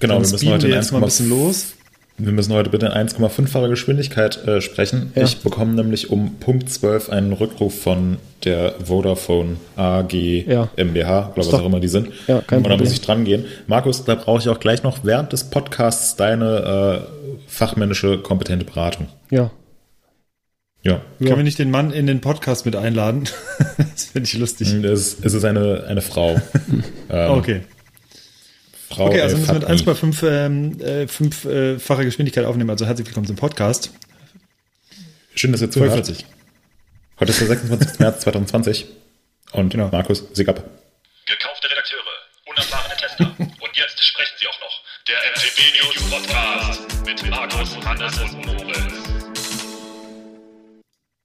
Genau, Dann wir müssen heute wir in jetzt mal ein bisschen los. Wir müssen heute bitte in 1,5-facher Geschwindigkeit äh, sprechen. Ja. Ich bekomme nämlich um Punkt 12 einen Rückruf von der Vodafone AG Ja. MBH, glaube was doch- auch immer die sind. Ja, kein Und da muss ich dran gehen. Markus, da brauche ich auch gleich noch während des Podcasts deine äh, fachmännische, kompetente Beratung. Ja. Ja. Können wir nicht den Mann in den Podcast mit einladen? das finde ich lustig. Es, ist- es ist eine, eine Frau. ähm, Okay. Frau Okay, also El müssen wir mit Fatmi. 1,5 ähm, äh, fünffacher Geschwindigkeit aufnehmen. Also herzlich willkommen zum Podcast. Schön, dass ihr zuhört. 42. Heute ist der 26. März 2020. Und Genau. Markus, sieg ab. Gekaufte Redakteure, unerfahrene Tester. Und jetzt sprechen sie auch noch. Der MTB News Podcast mit Markus, Hannes und Moritz.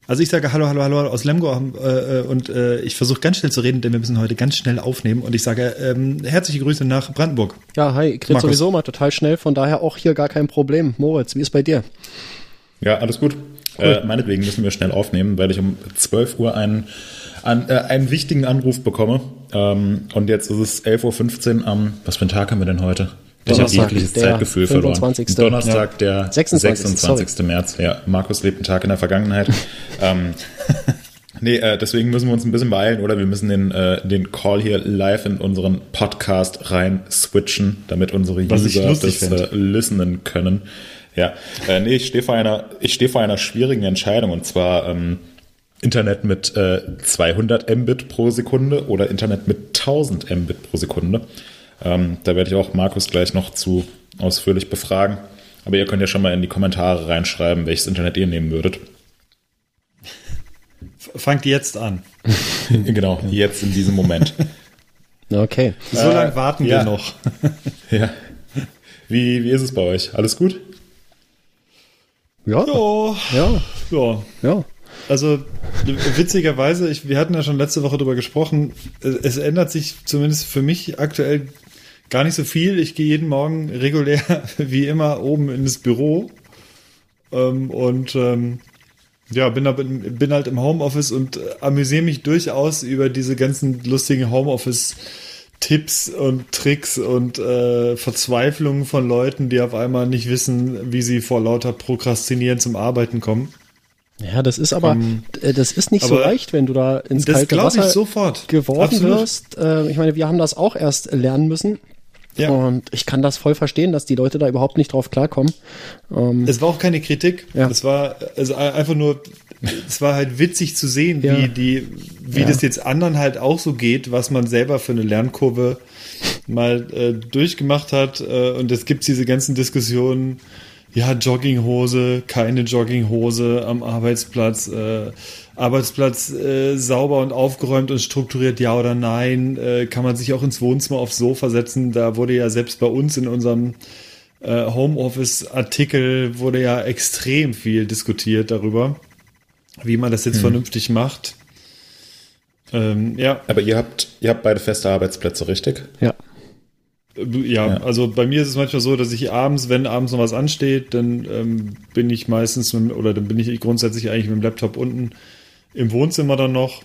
Also ich sage Hallo, Hallo, Hallo aus Lemgo äh, äh, und äh, ich versuche ganz schnell zu reden, denn wir müssen heute ganz schnell aufnehmen. Und ich sage ähm, herzliche Grüße nach Brandenburg. Ja, hi, ich rede sowieso mal total schnell, von daher auch hier gar kein Problem. Moritz, wie ist bei dir? Ja, alles gut. Äh, meinetwegen müssen wir schnell aufnehmen, weil ich um 12 Uhr einen, an, äh, einen wichtigen Anruf bekomme. Ähm, und jetzt ist es 11.15 Uhr am, was für einen Tag haben wir denn heute? Ich habe jegliches Zeitgefühl verloren. 25.. Donnerstag, der 26., 26. März. Ja, Markus lebt einen Tag in der Vergangenheit. ähm, nee, äh, deswegen müssen wir uns ein bisschen beeilen oder wir müssen den, äh, den Call hier live in unseren Podcast rein switchen, damit unsere User das äh, listenen können. Ja, äh, nee, ich stehe vor einer, ich stehe vor einer schwierigen Entscheidung und zwar ähm, Internet mit äh, 200 Mbit pro Sekunde oder Internet mit 1000 Mbit pro Sekunde. Ähm, da werde ich auch Markus gleich noch zu ausführlich befragen. Aber ihr könnt ja schon mal in die Kommentare reinschreiben, welches Internet ihr nehmen würdet. Fangt jetzt an. genau, jetzt in diesem Moment. Okay. So Äh, lange warten ja. wir noch. ja. Wie, wie ist es bei euch? Alles gut? Ja, Oh, ja, ja. ja. Also witzigerweise, ich, wir hatten ja schon letzte Woche darüber gesprochen, es, es ändert sich zumindest für mich aktuell gar nicht so viel. Ich gehe jeden Morgen regulär, wie immer, oben ins Büro ähm, und ähm, ja, bin, bin, bin halt im Homeoffice und äh, amüsiere mich durchaus über diese ganzen lustigen Homeoffice-Tipps und Tricks und äh, Verzweiflungen von Leuten, die auf einmal nicht wissen, wie sie vor lauter Prokrastinieren zum Arbeiten kommen. Ja, das ist aber, äh, das ist nicht so leicht, wenn du da ins kalte glaube ich Wasser sofort. geworfen Absolut. wirst. Äh, ich meine, wir haben das auch erst lernen müssen. Ja. Und ich kann das voll verstehen, dass die Leute da überhaupt nicht drauf klarkommen. Ähm, Es war auch keine Kritik. Ja. Es war also einfach nur, es war halt witzig zu sehen, Ja. wie die, wie Ja. das jetzt anderen halt auch so geht, was man selber für eine Lernkurve mal äh, durchgemacht hat. Äh, und es gibt diese ganzen Diskussionen. Ja, Jogginghose, keine Jogginghose am Arbeitsplatz, äh, Arbeitsplatz äh, sauber und aufgeräumt und strukturiert, ja oder nein, äh, kann man sich auch ins Wohnzimmer aufs Sofa setzen. Da wurde ja selbst bei uns in unserem äh, Homeoffice-Artikel wurde ja extrem viel diskutiert darüber, wie man das jetzt vernünftig macht. Ähm, ja, Aber ihr habt, ihr habt beide feste Arbeitsplätze, richtig? ja. ja, Ja. also bei mir ist es manchmal so, dass ich abends, wenn abends noch was ansteht, dann ähm, bin ich meistens mit, oder dann bin ich grundsätzlich eigentlich mit dem Laptop unten im Wohnzimmer dann noch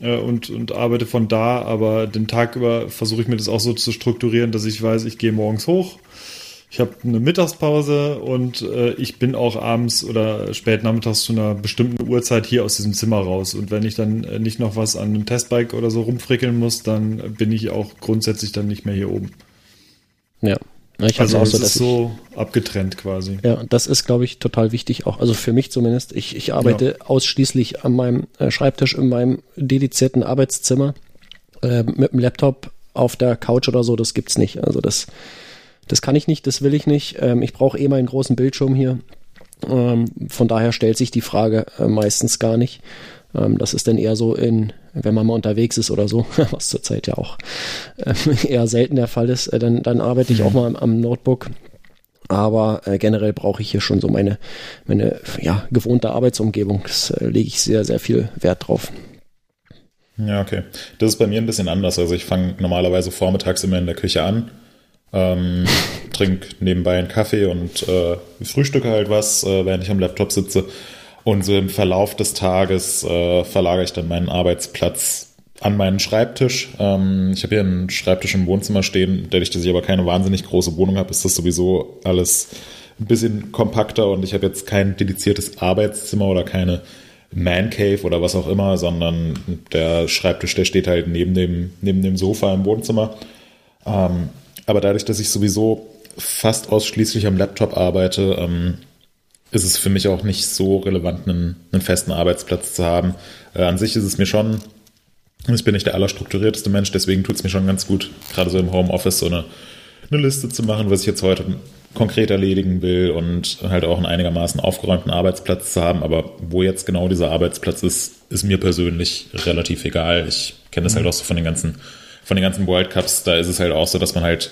äh, und, und arbeite von da, aber den Tag über versuche ich mir das auch so zu strukturieren, dass ich weiß, ich gehe morgens hoch, ich habe eine Mittagspause und äh, ich bin auch abends oder spät nachmittags zu einer bestimmten Uhrzeit hier aus diesem Zimmer raus. Und wenn ich dann äh, nicht noch was an einem Testbike oder so rumfrickeln muss, dann bin ich auch grundsätzlich dann nicht mehr hier oben. Ja. Ich Also auch so, ist dass ich, so abgetrennt quasi. Ja, das ist, glaube ich, total wichtig auch. Also für mich zumindest. Ich, ich arbeite ausschließlich an meinem äh, Schreibtisch in meinem dedizierten Arbeitszimmer. Äh, mit dem Laptop auf der Couch oder so, das gibt's nicht. Also das, das kann ich nicht, das will ich nicht. Ähm, ich brauche eh meinen großen Bildschirm hier. Ähm, von daher stellt sich die Frage äh, meistens gar nicht. Ähm, das ist dann eher so in, wenn man mal unterwegs ist oder so, was zurzeit ja auch äh, eher selten der Fall ist, äh, dann, dann arbeite ich auch mal am, am Notebook. Aber äh, generell brauche ich hier schon so meine, meine ja, gewohnte Arbeitsumgebung. Das äh, lege ich sehr, sehr viel Wert drauf. Ja, okay. Das ist bei mir ein bisschen anders. Also ich fange normalerweise vormittags immer in der Küche an, ähm, trinke nebenbei einen Kaffee und äh, frühstücke halt was, äh, während ich am Laptop sitze. Und so im Verlauf des Tages äh, verlagere ich dann meinen Arbeitsplatz an meinen Schreibtisch. Ähm, ich habe hier einen Schreibtisch im Wohnzimmer stehen, dadurch, dass ich aber keine wahnsinnig große Wohnung habe, ist das sowieso alles ein bisschen kompakter und ich habe jetzt kein dediziertes Arbeitszimmer oder keine Man Cave oder was auch immer, sondern der Schreibtisch, der steht halt neben dem, neben dem Sofa im Wohnzimmer. Ähm, aber dadurch, dass ich sowieso fast ausschließlich am Laptop arbeite, ähm, ist es für mich auch nicht so relevant, einen, einen festen Arbeitsplatz zu haben. Äh, an sich ist es mir schon, ich bin nicht der allerstrukturierteste Mensch, deswegen tut es mir schon ganz gut, gerade so im Homeoffice so eine, eine Liste zu machen, was ich jetzt heute konkret erledigen will und halt auch einen einigermaßen aufgeräumten Arbeitsplatz zu haben. Aber wo jetzt genau dieser Arbeitsplatz ist, ist mir persönlich relativ egal. Ich kenne das halt mhm. halt auch so von den ganzen, von den ganzen World Cups. Da ist es halt auch so, dass man halt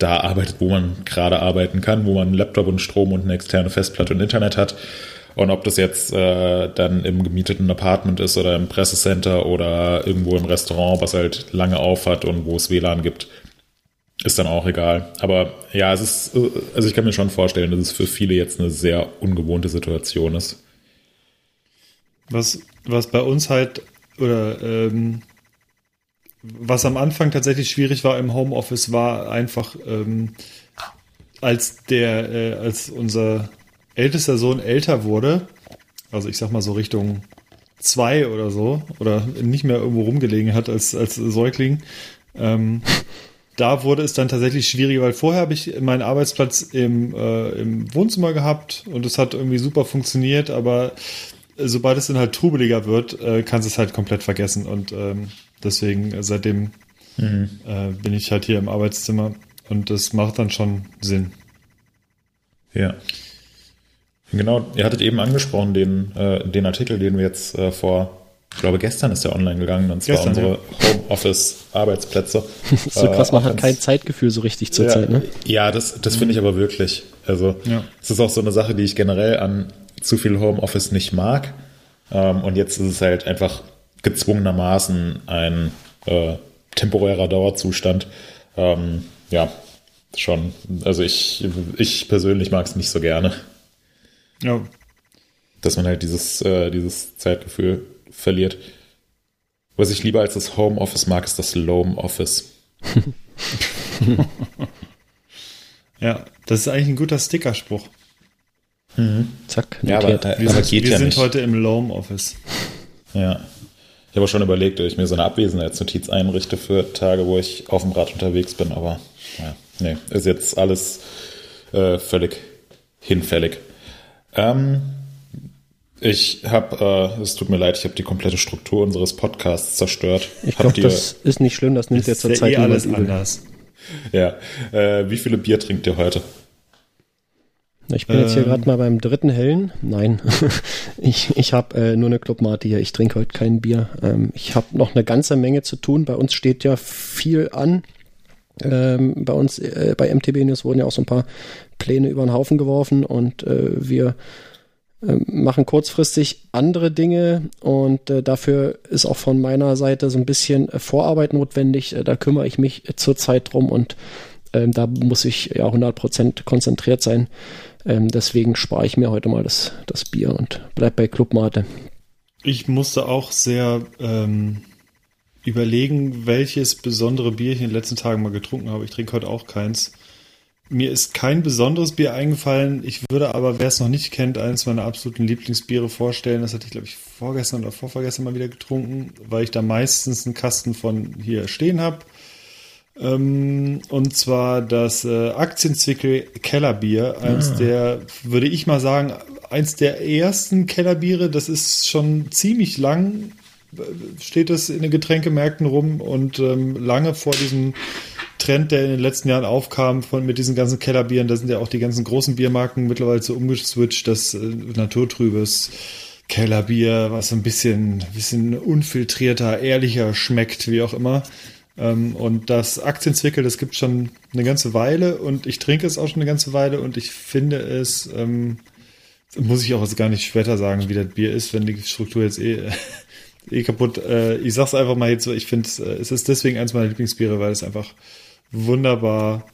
da arbeitet, wo man gerade arbeiten kann, wo man einen Laptop und Strom und eine externe Festplatte und Internet hat. Und ob das jetzt äh, dann im gemieteten Apartment ist oder im Pressecenter oder irgendwo im Restaurant, was halt lange auf hat und wo es WLAN gibt, ist dann auch egal. Aber ja, es ist, also ich kann mir schon vorstellen, dass es für viele jetzt eine sehr ungewohnte Situation ist. Was, was bei uns halt, oder ähm, was am Anfang tatsächlich schwierig war im Homeoffice, war einfach, ähm, als der, äh, als unser ältester Sohn älter wurde, also ich sag mal so Richtung zwei oder so, oder nicht mehr irgendwo rumgelegen hat als, als Säugling, ähm, da wurde es dann tatsächlich schwieriger, weil vorher habe ich meinen Arbeitsplatz im, äh, im Wohnzimmer gehabt und es hat irgendwie super funktioniert, aber sobald es dann halt trubeliger wird, äh, kannst du es halt komplett vergessen und ähm, Deswegen äh, seitdem mhm. äh, bin ich halt hier im Arbeitszimmer und das macht dann schon Sinn. Ja. Genau, ihr hattet eben angesprochen den, äh, den Artikel, den wir jetzt äh, vor, ich glaube gestern ist der online gegangen, und zwar gestern, unsere ja. Homeoffice-Arbeitsplätze. so krass, man äh, hat kein Zeitgefühl so richtig zur ja, Zeit, ne? Ja, das, das finde ich aber wirklich. Also, ja. es ist auch so eine Sache, die ich generell an zu viel Homeoffice nicht mag. Ähm, und jetzt ist es halt einfach gezwungenermaßen ein äh, temporärer Dauerzustand. Ähm, ja, schon. Also ich, ich persönlich mag es nicht so gerne. Ja. Dass man halt dieses, äh, dieses Zeitgefühl verliert. Was ich lieber als das Homeoffice mag, ist das Loam Office. ja, das ist eigentlich ein guter Stickerspruch. Mhm. Zack. Ja, aber, wir, aber sind, wir ja sind nicht. heute im Loam Office. Ja. Ich habe schon überlegt, ob ich mir so eine Abwesenheitsnotiz einrichte für Tage, wo ich auf dem Rad unterwegs bin, aber ja, nee, ist jetzt alles äh, völlig hinfällig. Ähm, ich habe, äh, es tut mir leid, ich habe die komplette Struktur unseres Podcasts zerstört. Ich glaube, das ist nicht schlimm, das nimmt jetzt zur Zeit eh alles anders. Ja, äh, wie viele Bier trinkt ihr heute? Ich bin ähm, jetzt hier gerade ähm. mal beim dritten Hellen. Nein, ich, ich habe äh, nur eine Clubmate hier. Ich trinke heute kein Bier. Ähm, ich habe noch eine ganze Menge zu tun. Bei uns steht ja viel an. Ähm, bei uns, äh, bei MTB News wurden ja auch so ein paar Pläne über den Haufen geworfen und äh, wir äh, machen kurzfristig andere Dinge und äh, dafür ist auch von meiner Seite so ein bisschen äh, Vorarbeit notwendig. Äh, da kümmere ich mich zurzeit drum und ähm, da muss ich ja 100% konzentriert sein. Ähm, deswegen spare ich mir heute mal das, das Bier und bleib bei Clubmate. Ich musste auch sehr ähm, überlegen, welches besondere Bier ich in den letzten Tagen mal getrunken habe. Ich trinke heute auch keins. Mir ist kein besonderes Bier eingefallen. Ich würde aber, wer es noch nicht kennt, eines meiner absoluten Lieblingsbiere vorstellen. Das hatte ich, glaube ich, vorgestern oder vorvergestern mal wieder getrunken, weil ich da meistens einen Kasten von hier stehen habe. Ähm, und zwar das äh, Aktienzwickel Kellerbier. Eins ah. der, würde ich mal sagen, eins der ersten Kellerbiere. Das ist schon ziemlich lang, steht es in den Getränkemärkten rum und ähm, lange vor diesem Trend, der in den letzten Jahren aufkam, von, mit diesen ganzen Kellerbieren. Da sind ja auch die ganzen großen Biermarken mittlerweile so umgeswitcht, das äh, naturtrübes. Kellerbier, was ein bisschen, bisschen unfiltrierter, ehrlicher schmeckt, wie auch immer. Ähm, und das Aktienzwickel, das gibt schon eine ganze Weile und ich trinke es auch schon eine ganze Weile und ich finde es, ähm, muss ich auch jetzt gar nicht später sagen, wie das Bier ist, wenn die Struktur jetzt eh, eh kaputt. Äh, ich sag's einfach mal jetzt so, ich finde äh, es ist deswegen eins meiner Lieblingsbiere, weil es einfach wunderbar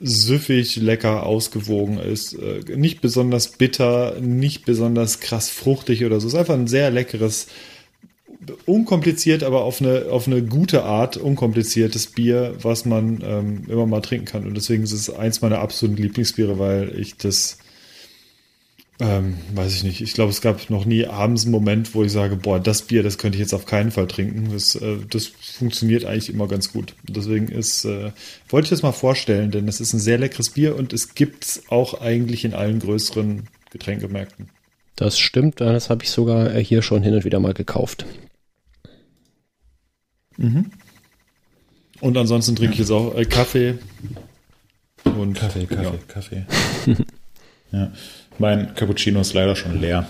süffig, lecker, ausgewogen ist. Äh, nicht besonders bitter, nicht besonders krass fruchtig oder so. Es ist einfach ein sehr leckeres, unkompliziert, aber auf eine, auf eine gute Art unkompliziertes Bier, was man ähm, immer mal trinken kann. Und deswegen ist es eins meiner absoluten Lieblingsbiere, weil ich das, ähm, weiß ich nicht, ich glaube, es gab noch nie abends einen Moment, wo ich sage, boah, das Bier, das könnte ich jetzt auf keinen Fall trinken. Das, äh, das funktioniert eigentlich immer ganz gut. Deswegen ist, äh, wollte ich das mal vorstellen, denn es ist ein sehr leckeres Bier und es gibt es auch eigentlich in allen größeren Getränkemärkten. Das stimmt, das habe ich sogar hier schon hin und wieder mal gekauft. Mhm. Und ansonsten trinke ich jetzt auch äh, Kaffee. Und, Kaffee, Kaffee, ja. Kaffee. ja. Mein Cappuccino ist leider schon leer.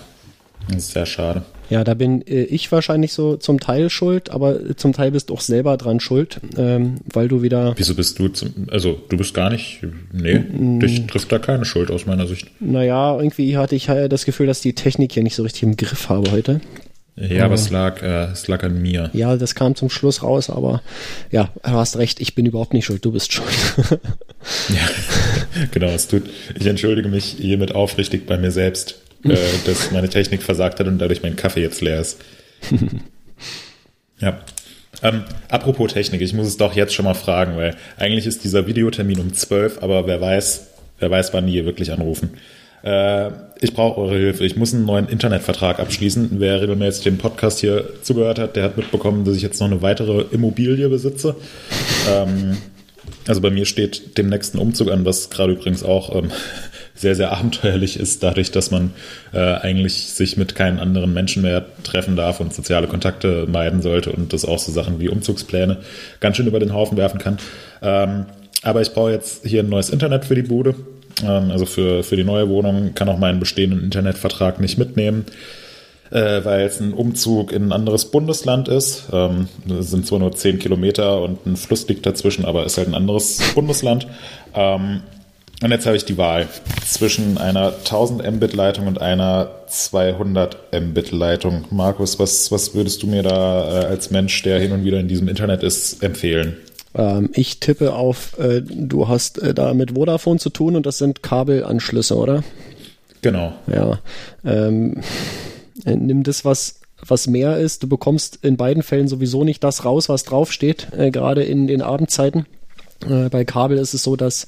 Das ist sehr schade. Ja, da bin äh, ich wahrscheinlich so zum Teil schuld, aber zum Teil bist du auch selber dran schuld, ähm, weil du wieder. Wieso bist du zum, also du bist gar nicht, nee, mm. dich trifft da keine Schuld aus meiner Sicht. Naja, irgendwie hatte ich das Gefühl, dass die Technik hier nicht so richtig im Griff habe heute. Ja, aber es lag, äh, es lag an mir. Ja, das kam zum Schluss raus, aber ja, du hast recht, ich bin überhaupt nicht schuld, du bist schuld. ja, genau, es tut, ich entschuldige mich hiermit aufrichtig bei mir selbst, äh, dass meine Technik versagt hat und dadurch mein Kaffee jetzt leer ist. ja. Ähm, apropos Technik, ich muss es doch jetzt schon mal fragen, weil eigentlich ist dieser Videotermin um 12, aber wer weiß, wer weiß, wann die hier wirklich anrufen. Äh, ich brauche eure Hilfe. Ich muss einen neuen Internetvertrag abschließen. Wer regelmäßig dem Podcast hier zugehört hat, der hat mitbekommen, dass ich jetzt noch eine weitere Immobilie besitze. Ähm, also bei mir steht dem nächsten Umzug an, was gerade übrigens auch ähm, sehr, sehr abenteuerlich ist, dadurch, dass man äh, eigentlich sich mit keinen anderen Menschen mehr treffen darf und soziale Kontakte meiden sollte und das auch so Sachen wie Umzugspläne ganz schön über den Haufen werfen kann. Ähm, aber ich brauche jetzt hier ein neues Internet für die Bude also für, für die neue Wohnung kann auch meinen bestehenden Internetvertrag nicht mitnehmen, äh, weil es ein Umzug in ein anderes Bundesland ist. Ähm, sind zwar nur 10 Kilometer und ein Fluss liegt dazwischen, aber ist halt ein anderes Bundesland. Ähm, und jetzt habe ich die Wahl zwischen einer 1000 Mbit-Leitung und einer 200 Mbit-Leitung. Markus, was, was würdest du mir da äh, als Mensch, der hin und wieder in diesem Internet ist, empfehlen? Ähm, ich tippe auf, äh, du hast äh, da mit Vodafone zu tun und das sind Kabelanschlüsse, oder? Genau. Ja. Ähm, äh, nimm das, was was mehr ist. Du bekommst in beiden Fällen sowieso nicht das raus, was draufsteht, äh, gerade in den Abendzeiten. Äh, bei Kabel ist es so, dass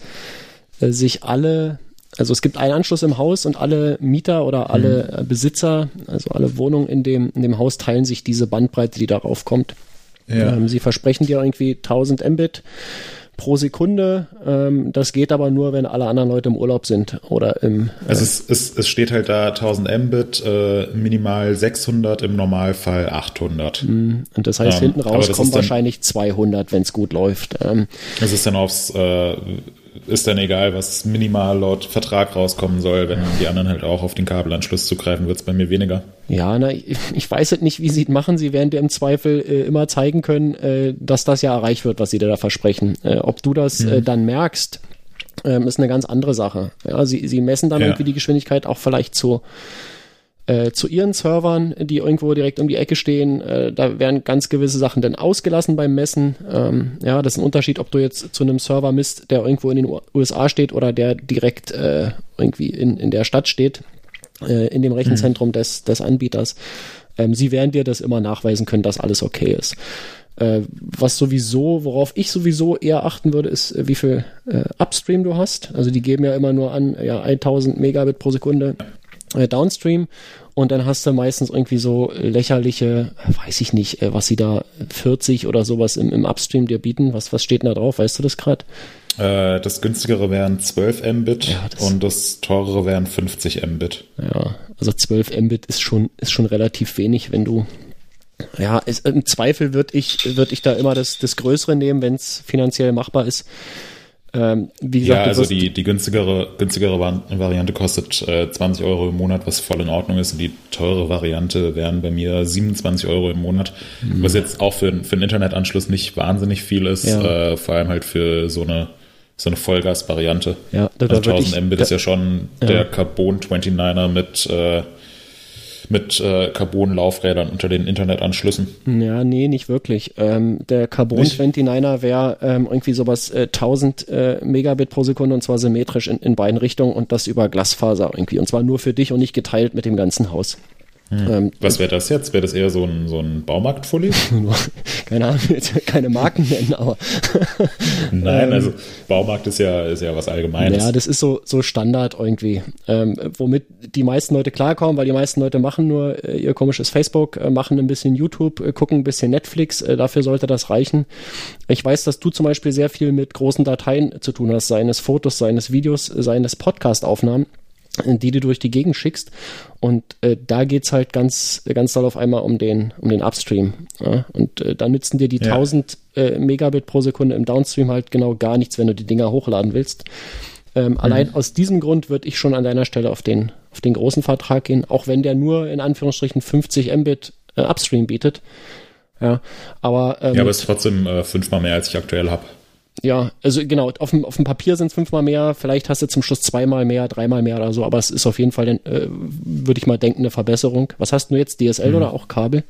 äh, sich alle, also es gibt einen Anschluss im Haus und alle Mieter oder alle mhm. Besitzer, also alle Wohnungen in dem, in dem Haus teilen sich diese Bandbreite, die darauf kommt. Ja. Ähm, sie versprechen dir irgendwie 1000 Mbit pro Sekunde. Ähm, das geht aber nur, wenn alle anderen Leute im Urlaub sind oder im. Äh also es, es, es steht halt da 1000 Mbit, äh, minimal 600, im Normalfall 800. Mm, und das heißt, ähm, hinten raus kommen wahrscheinlich 200, wenn es gut läuft. Ähm, es ist dann aufs äh, ist dann egal, was minimal laut Vertrag rauskommen soll. Wenn die anderen halt auch auf den Kabelanschluss zugreifen, wird es bei mir weniger. Ja, na, ich, ich weiß halt nicht, wie sie es machen. Sie werden dir im Zweifel äh, immer zeigen können, äh, dass das ja erreicht wird, was sie dir da versprechen. Äh, ob du das äh, mhm. dann merkst, ähm, ist eine ganz andere Sache. Ja, sie, sie messen dann ja. irgendwie die Geschwindigkeit auch vielleicht zu äh, zu ihren Servern, die irgendwo direkt um die Ecke stehen. Äh, da werden ganz gewisse Sachen dann ausgelassen beim Messen. Ähm, ja, das ist ein Unterschied, ob du jetzt zu einem Server misst, der irgendwo in den USA steht oder der direkt äh, irgendwie in, in der Stadt steht, äh, in dem Rechenzentrum mhm. des, des Anbieters. Ähm, sie werden dir das immer nachweisen können, dass alles okay ist. Äh, was sowieso, worauf ich sowieso eher achten würde, ist, äh, wie viel äh, Upstream du hast. Also die geben ja immer nur an, ja, 1000 Megabit pro Sekunde äh, Downstream und dann hast du meistens irgendwie so lächerliche, weiß ich nicht, äh, was sie da 40 oder sowas im, im Upstream dir bieten. Was, was steht denn da drauf? Weißt du das gerade? Äh, das günstigere wären 12 Mbit ja, das und das teurere wären 50 Mbit. Ja, also 12 Mbit ist schon, ist schon relativ wenig, wenn du ja, es, im Zweifel würde ich, würd ich da immer das, das Größere nehmen, wenn es finanziell machbar ist. Ähm, wie gesagt, ja, also die, die günstigere, günstigere Variante kostet äh, 20 Euro im Monat, was voll in Ordnung ist. Und die teure Variante wären bei mir 27 Euro im Monat, mhm. was jetzt auch für, für einen Internetanschluss nicht wahnsinnig viel ist, ja. äh, vor allem halt für so eine so eine Vollgas-Variante. Ja, da, also 1000 Mbit ist ja schon ja. der Carbon 29er mit äh, mit äh, Carbon-Laufrädern unter den Internetanschlüssen. Ja, nee, nicht wirklich. Ähm, der Carbon nicht? 29er wäre ähm, irgendwie sowas äh, 1000 äh, Megabit pro Sekunde und zwar symmetrisch in, in beiden Richtungen und das über Glasfaser irgendwie und zwar nur für dich und nicht geteilt mit dem ganzen Haus. Hm. Was wäre das jetzt? Wäre das eher so ein, so ein Baumarkt-Fully? keine Ahnung, keine Marken nennen, aber. Nein, also Baumarkt ist ja, ist ja was Allgemeines. Ja, das ist so, so Standard irgendwie. Ähm, womit die meisten Leute klarkommen, weil die meisten Leute machen nur äh, ihr komisches Facebook, äh, machen ein bisschen YouTube, äh, gucken ein bisschen Netflix, äh, dafür sollte das reichen. Ich weiß, dass du zum Beispiel sehr viel mit großen Dateien zu tun hast, seines Fotos, seines Videos, seines Podcast-Aufnahmen die du durch die Gegend schickst. Und äh, da geht's halt ganz, ganz doll auf einmal um den, um den Upstream. Ja? Und äh, da nützen dir die ja. 1000 äh, Megabit pro Sekunde im Downstream halt genau gar nichts, wenn du die Dinger hochladen willst. Ähm, mhm. Allein aus diesem Grund würde ich schon an deiner Stelle auf den, auf den großen Vertrag gehen, auch wenn der nur in Anführungsstrichen 50 Mbit äh, Upstream bietet. Ja, aber, ähm, ja, aber es ist trotzdem äh, fünfmal mehr, als ich aktuell habe. Ja, also genau, auf dem, auf dem Papier sind es fünfmal mehr, vielleicht hast du zum Schluss zweimal mehr, dreimal mehr oder so, aber es ist auf jeden Fall, äh, würde ich mal denken, eine Verbesserung. Was hast du jetzt, DSL mhm. oder auch Kabel?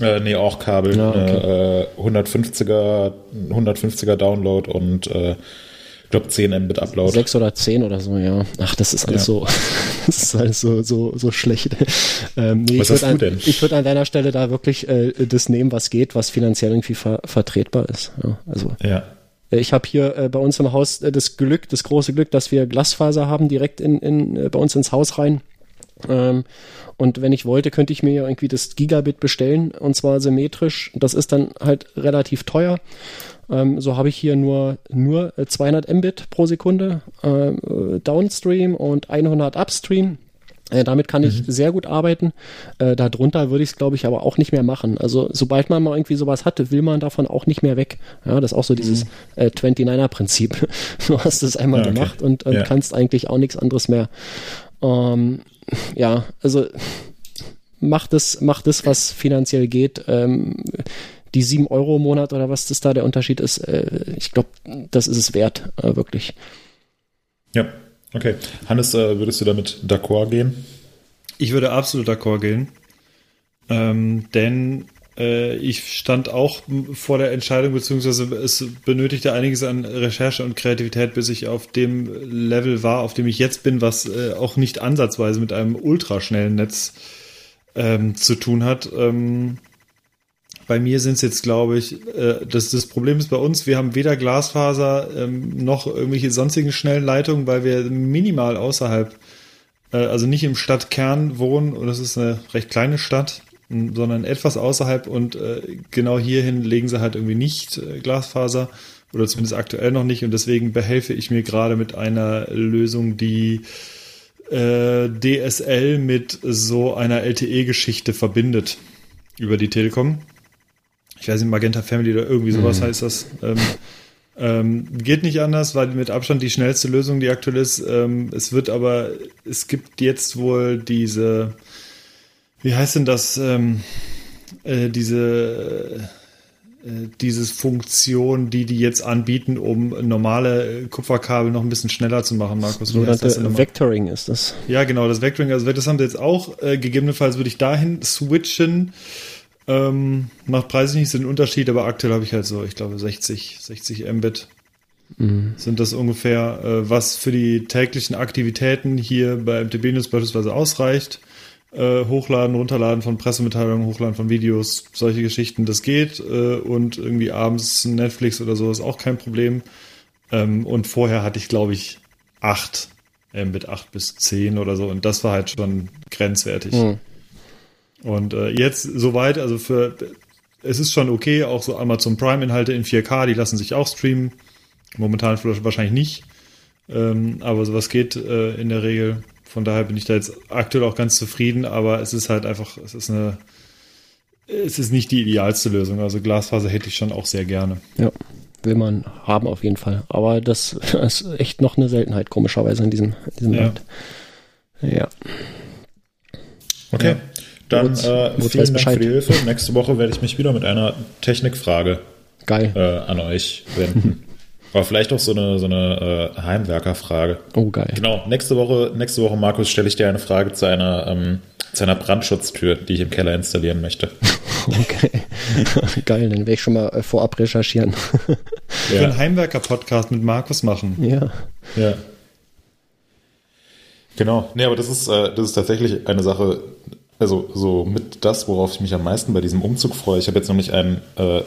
Äh, nee, auch Kabel. Ja, okay. äh, 150er, 150er Download und äh, ich glaube 10 Mbit Upload. 6 oder 10 oder so, ja. Ach, das ist alles ja. so, das ist alles so, so, so schlecht. Ähm, nee, was hast du an, denn? Ich würde an deiner Stelle da wirklich äh, das nehmen, was geht, was finanziell irgendwie ver vertretbar ist. Ja, also. Ja. Äh, ich habe hier äh, bei uns im Haus äh, das Glück, das große Glück, dass wir Glasfaser haben direkt in, in, äh, bei uns ins Haus rein. Ähm, und wenn ich wollte, könnte ich mir irgendwie das Gigabit bestellen und zwar symmetrisch. Das ist dann halt relativ teuer. Ähm, so habe ich hier nur, nur 200 Mbit pro Sekunde äh, Downstream und 100 Upstream. Äh, damit kann ich mhm. sehr gut arbeiten. Äh, darunter würde ich es, glaube ich, aber auch nicht mehr machen. Also sobald man mal irgendwie sowas hatte, will man davon auch nicht mehr weg. Ja, das ist auch so dieses mhm. äh, 29er-Prinzip. du hast es einmal ja, okay. gemacht und, und ja. kannst eigentlich auch nichts anderes mehr. Ähm, ja, also macht es, macht es, was finanziell geht. Ähm, die sieben Euro im Monat oder was das da der Unterschied ist, äh, ich glaube, das ist es wert, äh, wirklich. Ja, Okay. Hannes, äh, würdest du damit d'accord gehen? Ich würde absolut d'accord gehen. Ähm, denn äh, ich stand auch vor der Entscheidung, beziehungsweise es benötigte einiges an Recherche und Kreativität, bis ich auf dem Level war, auf dem ich jetzt bin, was äh, auch nicht ansatzweise mit einem ultraschnellen Netz ähm, zu tun hat. Ähm, bei mir sind es jetzt, glaube ich, äh, das, das Problem ist bei uns, wir haben weder Glasfaser ähm, noch irgendwelche sonstigen schnellen Leitungen, weil wir minimal außerhalb, äh, also nicht im Stadtkern wohnen, und das ist eine recht kleine Stadt, sondern etwas außerhalb. Und äh, genau hierhin legen sie halt irgendwie nicht äh, Glasfaser oder zumindest aktuell noch nicht. Und deswegen behelfe ich mir gerade mit einer Lösung, die äh, DSL mit so einer LTE-Geschichte verbindet über die Telekom ich weiß nicht, Magenta Family oder irgendwie sowas mhm. heißt das. Ähm, ähm, geht nicht anders, weil mit Abstand die schnellste Lösung, die aktuell ist. Ähm, es wird aber, es gibt jetzt wohl diese, wie heißt denn das, ähm, äh, diese, äh, dieses Funktion, die die jetzt anbieten, um normale Kupferkabel noch ein bisschen schneller zu machen, Markus. Sogenannte Vectoring ist das. Ja, genau, das Vectoring, also das haben sie jetzt auch. Äh, gegebenenfalls würde ich dahin switchen. Ähm, macht preislich nicht so einen Unterschied, aber aktuell habe ich halt so, ich glaube, 60, 60 Mbit mhm. sind das ungefähr, äh, was für die täglichen Aktivitäten hier bei MTB News beispielsweise ausreicht. Äh, hochladen, runterladen von Pressemitteilungen, hochladen von Videos, solche Geschichten, das geht. Äh, und irgendwie abends Netflix oder so ist auch kein Problem. Ähm, und vorher hatte ich, glaube ich, 8 Mbit, 8 bis 10 oder so. Und das war halt schon grenzwertig. Mhm. Und äh, jetzt soweit, also für es ist schon okay, auch so Amazon Prime-Inhalte in 4K, die lassen sich auch streamen. Momentan wahrscheinlich nicht. Ähm, aber sowas geht äh, in der Regel. Von daher bin ich da jetzt aktuell auch ganz zufrieden, aber es ist halt einfach, es ist eine, es ist nicht die idealste Lösung. Also Glasfaser hätte ich schon auch sehr gerne. Ja, will man haben auf jeden Fall. Aber das ist echt noch eine Seltenheit, komischerweise in diesem, in diesem ja. Land. Ja. Okay. Ja. Dann äh, vielen Dank Bescheid. für die Hilfe. Nächste Woche werde ich mich wieder mit einer Technikfrage Geil. Äh, an euch wenden. Aber vielleicht auch so eine, so eine äh, Heimwerkerfrage. Oh, geil. Genau, nächste Woche, nächste Woche, Markus, stelle ich dir eine Frage zu einer, ähm, zu einer Brandschutztür, die ich im Keller installieren möchte. Okay. geil, dann werde ich schon mal äh, vorab recherchieren. Wir ja. einen Heimwerker-Podcast mit Markus machen. Ja. Ja. Genau. Nee, aber das ist, äh, das ist tatsächlich eine Sache, also so mit das, worauf ich mich am meisten bei diesem Umzug freue. Ich habe jetzt nämlich einen äh,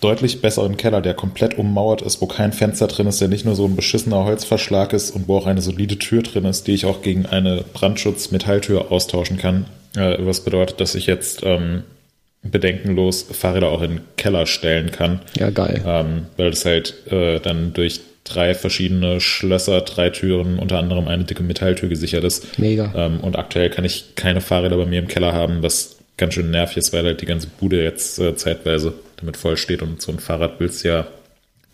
deutlich besseren Keller, der komplett ummauert ist, wo kein Fenster drin ist, der nicht nur so ein beschissener Holzverschlag ist und wo auch eine solide Tür drin ist, die ich auch gegen eine Brandschutz-Metalltür austauschen kann. Äh, was bedeutet, dass ich jetzt ähm, bedenkenlos Fahrräder auch in den Keller stellen kann. Ja, geil. Ähm, weil das halt äh, dann durch drei verschiedene Schlösser, drei Türen, unter anderem eine dicke Metalltür gesichert ist. Mega. Ähm, und aktuell kann ich keine Fahrräder bei mir im Keller haben, was ganz schön nervig ist, weil halt die ganze Bude jetzt äh, zeitweise damit voll steht und so ein Fahrrad willst ja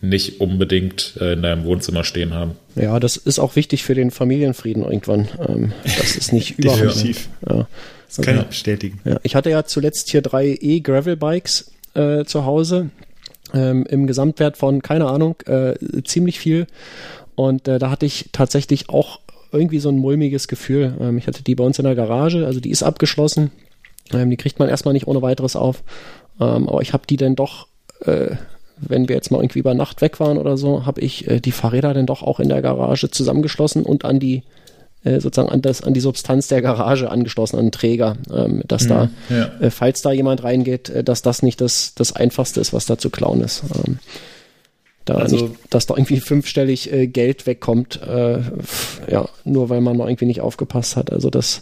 nicht unbedingt äh, in deinem Wohnzimmer stehen haben. Ja, das ist auch wichtig für den Familienfrieden irgendwann. Ähm, das ist nicht überhaupt. Definitiv. Ja. Das kann ich bestätigen. Ja, ich hatte ja zuletzt hier drei E-Gravel-Bikes äh, zu Hause ähm, im Gesamtwert von, keine Ahnung, äh, ziemlich viel. Und äh, da hatte ich tatsächlich auch irgendwie so ein mulmiges Gefühl. Ähm, ich hatte die bei uns in der Garage, also die ist abgeschlossen. Ähm, die kriegt man erstmal nicht ohne weiteres auf. Ähm, aber ich habe die dann doch, äh, wenn wir jetzt mal irgendwie über Nacht weg waren oder so, habe ich äh, die Fahrräder dann doch auch in der Garage zusammengeschlossen und an die äh, sozusagen an, das, an die Substanz der Garage angeschlossen, an den Träger, ähm, dass da, ja. äh, falls da jemand reingeht, äh, dass das nicht das, das Einfachste ist, was da zu klauen ist. Ähm, da Also- nicht, dass da irgendwie fünfstellig äh, Geld wegkommt, äh, ja, nur weil man mal irgendwie nicht aufgepasst hat. Also das,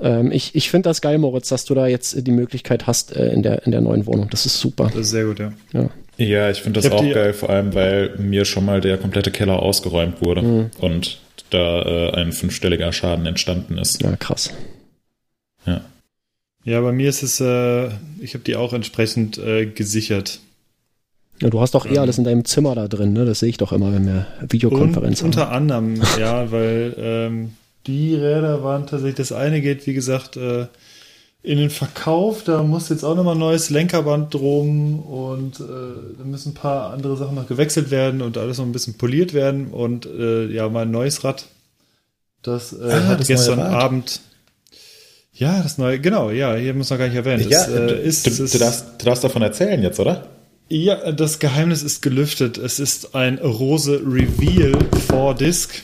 ähm, ich, ich finde das geil, Moritz, dass du da jetzt äh, die Möglichkeit hast äh, in, der, in der neuen Wohnung. Das ist super. Das ist sehr gut, ja. Ja. Ja, ich finde das Ich auch die- geil, vor allem weil mir schon mal der komplette Keller ausgeräumt wurde und da äh, ein fünfstelliger Schaden entstanden ist. ja, krass. Ja. Ja, bei mir ist es, äh, ich habe die auch entsprechend äh, gesichert. Ja, du hast doch eh alles in deinem Zimmer da drin, ne? Das sehe ich doch immer, wenn wir Videokonferenz Und, haben. unter anderem, ja, weil ähm, die Räder waren tatsächlich, das eine geht, wie gesagt, äh, in den Verkauf, da muss jetzt auch nochmal ein neues Lenkerband drum und äh, da müssen ein paar andere Sachen noch gewechselt werden und alles noch ein bisschen poliert werden und äh, ja, mein neues Rad, das, äh, Ah, hat das gestern. Abend, ja, das neue, genau, ja, hier muss noch gar nicht erwähnt. Ja, das, äh, du, ist, du, du, darfst, du darfst davon erzählen jetzt, oder? ja, das Geheimnis ist gelüftet. Es ist ein Rose Reveal 4 Disc.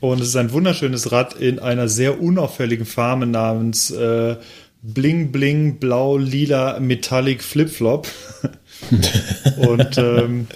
Und es ist ein wunderschönes Rad in einer sehr unauffälligen Farbe namens äh, Bling Bling Blau Lila Metallic Flip Flop. Und ähm,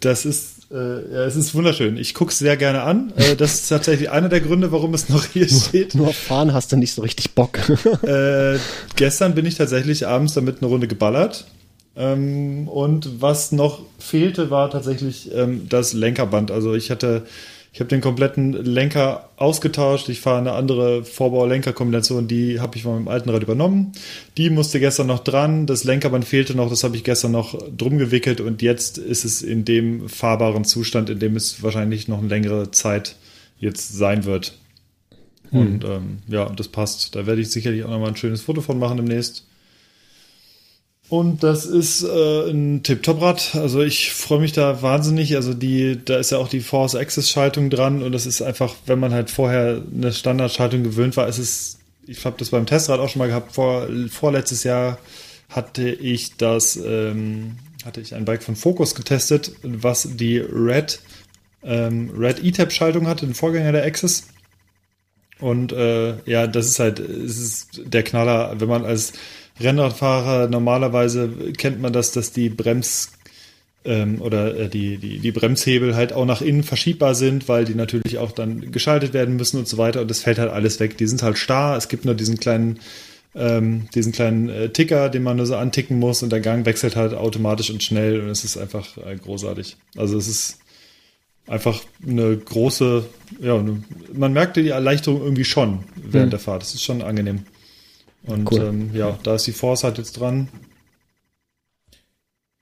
das ist, äh, ja, es ist wunderschön. Ich gucke es sehr gerne an. Äh, das ist tatsächlich einer der Gründe, warum es noch hier steht. Nur auf Fahren hast du nicht so richtig Bock. Äh, gestern bin ich tatsächlich abends damit eine Runde geballert. Ähm, und was noch fehlte, war tatsächlich ähm, das Lenkerband. Also ich hatte, ich habe den kompletten Lenker ausgetauscht. Ich fahre eine andere Vorbau-Lenker-Kombination, die habe ich von meinem alten Rad übernommen. Die musste gestern noch dran. Das Lenkerband fehlte noch, das habe ich gestern noch drum gewickelt und jetzt ist es in dem fahrbaren Zustand, in dem es wahrscheinlich noch eine längere Zeit jetzt sein wird. Und ähm, ja, das passt. Da werde ich sicherlich auch nochmal ein schönes Foto von machen demnächst. Und das ist äh, ein Tip-Top-Rad. Also ich freue mich da wahnsinnig. Also die, da ist ja auch die Force Access Schaltung dran und das ist einfach, wenn man halt vorher eine Standardschaltung gewöhnt war, ist es, ich habe das beim Testrad auch schon mal gehabt. Vor, vorletztes Jahr hatte ich das, ähm, hatte ich ein Bike von Focus getestet, was die Red ähm, Red E-Tab Schaltung hatte, den Vorgänger der Access. Und äh, ja, das ist halt, es ist der Knaller, wenn man als Rennradfahrer normalerweise kennt man das, dass die Brems ähm, oder äh, die, die, die Bremshebel halt auch nach innen verschiebbar sind, weil die natürlich auch dann geschaltet werden müssen und so weiter. Und das fällt halt alles weg. Die sind halt starr. Es gibt nur diesen kleinen, ähm, diesen kleinen äh, Ticker, den man nur so anticken muss und der Gang wechselt halt automatisch und schnell und es ist einfach äh, großartig. Also es ist einfach eine große, ja, eine, man merkte die Erleichterung irgendwie schon während Mhm. der Fahrt. Das ist schon angenehm. Und Cool. ähm, ja, da ist die Force halt jetzt dran.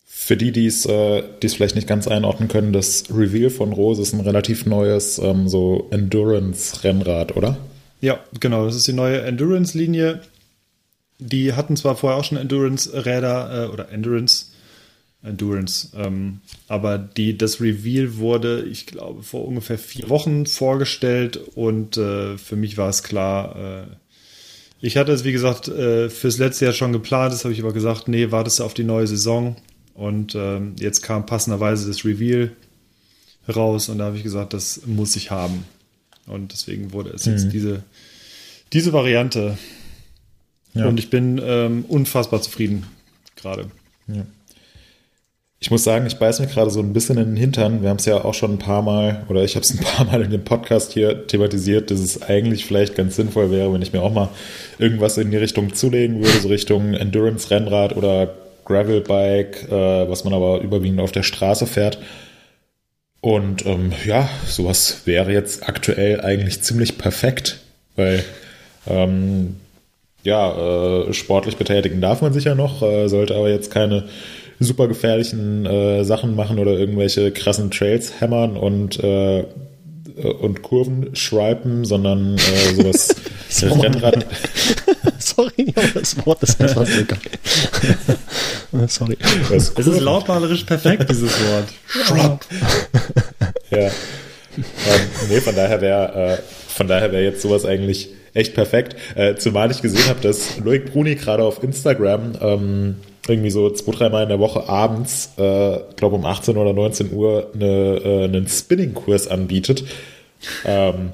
Für die, die es äh, die es vielleicht nicht ganz einordnen können, das Reveal von Rose ist ein relativ neues ähm, so Endurance-Rennrad, oder? Ja, genau, das ist die neue Endurance-Linie. Die hatten zwar vorher auch schon Endurance-Räder äh, oder Endurance, Endurance, ähm, aber die, das Reveal wurde, ich glaube, vor ungefähr vier Wochen vorgestellt und äh, für mich war es klar, äh, ich hatte es, wie gesagt, äh, fürs letzte Jahr schon geplant, das habe ich aber gesagt, nee, wartest du auf die neue Saison und ähm, jetzt kam passenderweise das Reveal raus und da habe ich gesagt, das muss ich haben. Und deswegen wurde es jetzt diese, diese Variante. Ja. Und ich bin ähm, unfassbar zufrieden gerade. Ja. Ich muss sagen, ich beiß mir gerade so ein bisschen in den Hintern. Wir haben es ja auch schon ein paar Mal, oder ich habe es ein paar Mal in dem Podcast hier thematisiert, dass es eigentlich vielleicht ganz sinnvoll wäre, wenn ich mir auch mal irgendwas in die Richtung zulegen würde, so Richtung Endurance-Rennrad oder Gravelbike, äh, was man aber überwiegend auf der Straße fährt. Und ähm, ja, sowas wäre jetzt aktuell eigentlich ziemlich perfekt, weil ähm, ja, äh, sportlich betätigen darf man sich ja noch, äh, sollte aber jetzt keine super gefährlichen äh, Sachen machen oder irgendwelche krassen Trails hämmern und äh, und Kurven schreiben, sondern äh, sowas Rennrad. Sorry, aber das Wort ist einfach so geil. Sorry. Es ist lautmalerisch perfekt, dieses Wort. Shrub. ja. Ähm, nee, von daher wäre äh, von daher wäre jetzt sowas eigentlich echt perfekt. Äh, zumal ich gesehen habe, dass Loic Bruni gerade auf Instagram ähm, irgendwie so zwei, dreimal in der Woche abends, äh, glaube um 18 oder 19 Uhr, eine, äh, einen Spinning-Kurs anbietet. Ähm,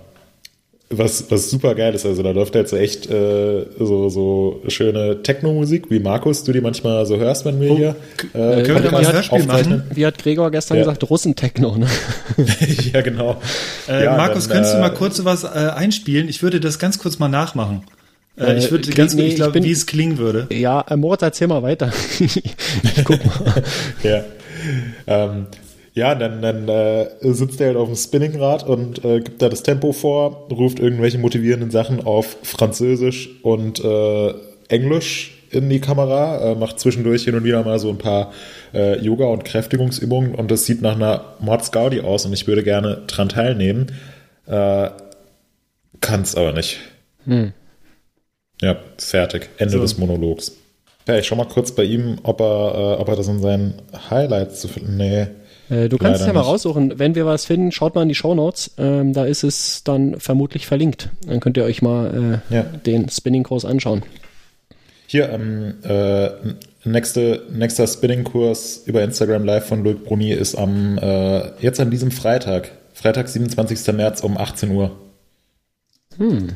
was, was super geil ist. Also da läuft halt so echt äh, so, so schöne Techno-Musik, wie Markus, du die manchmal so hörst, wenn wir Oh, hier äh, können wir da mal ein Hörspiel machen? Wie hat Gregor gestern Ja. gesagt, Russentechno, ne? ja, genau. Äh, Ja, Markus, dann, könntest du äh, mal kurz was äh, einspielen? Ich würde das ganz kurz mal nachmachen. Äh, ich würde Äh, ganz nee, ich glaube, wie es klingen würde. Ja, äh, Moritz, erzähl mal weiter. ich guck mal. Ja. Ähm, ja, dann, dann äh, sitzt er halt auf dem Spinningrad und äh, gibt da das Tempo vor, ruft irgendwelche motivierenden Sachen auf Französisch und äh, Englisch in die Kamera, äh, macht zwischendurch hin und wieder mal so ein paar äh, Yoga- und Kräftigungsübungen und das sieht nach einer Mordsgaudi aus und ich würde gerne dran teilnehmen. Äh, kann's aber nicht. Ja, fertig. Ende So. des Monologs. Ja, ich schau mal kurz bei ihm, ob er, äh, ob er das in seinen Highlights zu finden. Nee. Äh, du kannst Leider ja mal nicht. raussuchen. Wenn wir was finden, schaut mal in die Shownotes. Ähm, da ist es dann vermutlich verlinkt. Dann könnt ihr euch mal äh, Ja. den Spinning-Kurs anschauen. Hier, ähm, äh, nächste, nächster Spinning-Kurs über Instagram Live von Loic Bruni ist am, äh, jetzt an diesem Freitag. Freitag, 27. März um 18 Uhr. Hm.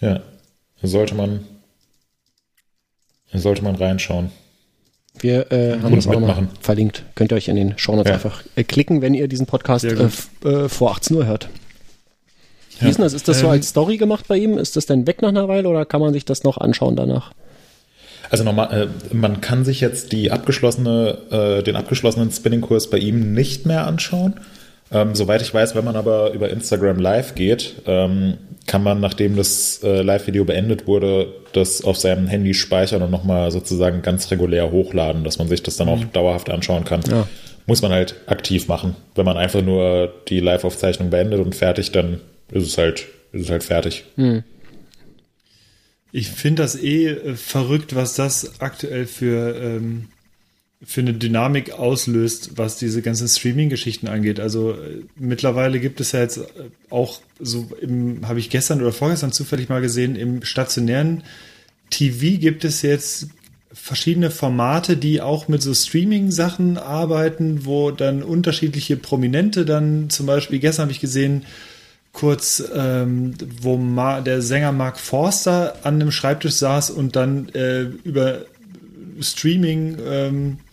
Ja. Sollte man, sollte man reinschauen. Wir äh, haben das auch nochmal mitmachen. verlinkt. Könnt ihr euch in den Shownotes Ja. einfach äh, klicken, wenn ihr diesen Podcast äh, äh, vor 18 Uhr hört. Wie ist denn das? Ist das so Ähm, als Story gemacht bei ihm? Ist das denn weg nach einer Weile oder kann man sich das noch anschauen danach? Also normal, äh, man kann sich jetzt die abgeschlossene, äh, den abgeschlossenen Spinning-Kurs bei ihm nicht mehr anschauen. Ähm, soweit ich weiß, wenn man aber über Instagram Live geht, ähm, kann man, nachdem das äh, Live-Video beendet wurde, das auf seinem Handy speichern und nochmal sozusagen ganz regulär hochladen, dass man sich das dann auch dauerhaft anschauen kann. Ja. Muss man halt aktiv machen. Wenn man einfach nur die Live-Aufzeichnung beendet und fertig, dann ist es halt, ist es halt fertig. Ich finde das eh äh, verrückt, was das aktuell für, ähm, für eine Dynamik auslöst, was diese ganzen Streaming-Geschichten angeht. Also äh, mittlerweile gibt es ja jetzt äh, auch so habe ich gestern oder vorgestern zufällig mal gesehen, im stationären TV gibt es jetzt verschiedene Formate, die auch mit so Streaming-Sachen arbeiten, wo dann unterschiedliche Prominente dann zum Beispiel, gestern habe ich gesehen, kurz, ähm, wo Ma der Sänger Mark Forster an einem Schreibtisch saß und dann äh, über Streaming ähm, äh,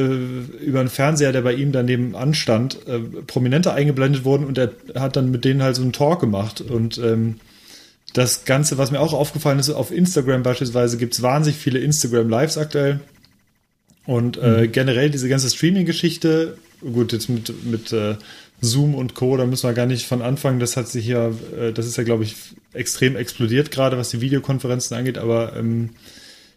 über einen Fernseher, der bei ihm daneben anstand, äh, Prominente eingeblendet wurden und er hat dann mit denen halt so einen Talk gemacht und ähm, das Ganze, was mir auch aufgefallen ist, auf Instagram beispielsweise gibt es wahnsinnig viele Instagram Lives aktuell. Und äh, generell diese ganze Streaming-Geschichte, gut, jetzt mit, mit äh, Zoom und Co., da müssen wir gar nicht von anfangen. Das hat sich ja, äh, das ist ja, glaube ich, extrem explodiert, gerade was die Videokonferenzen angeht. Aber ähm,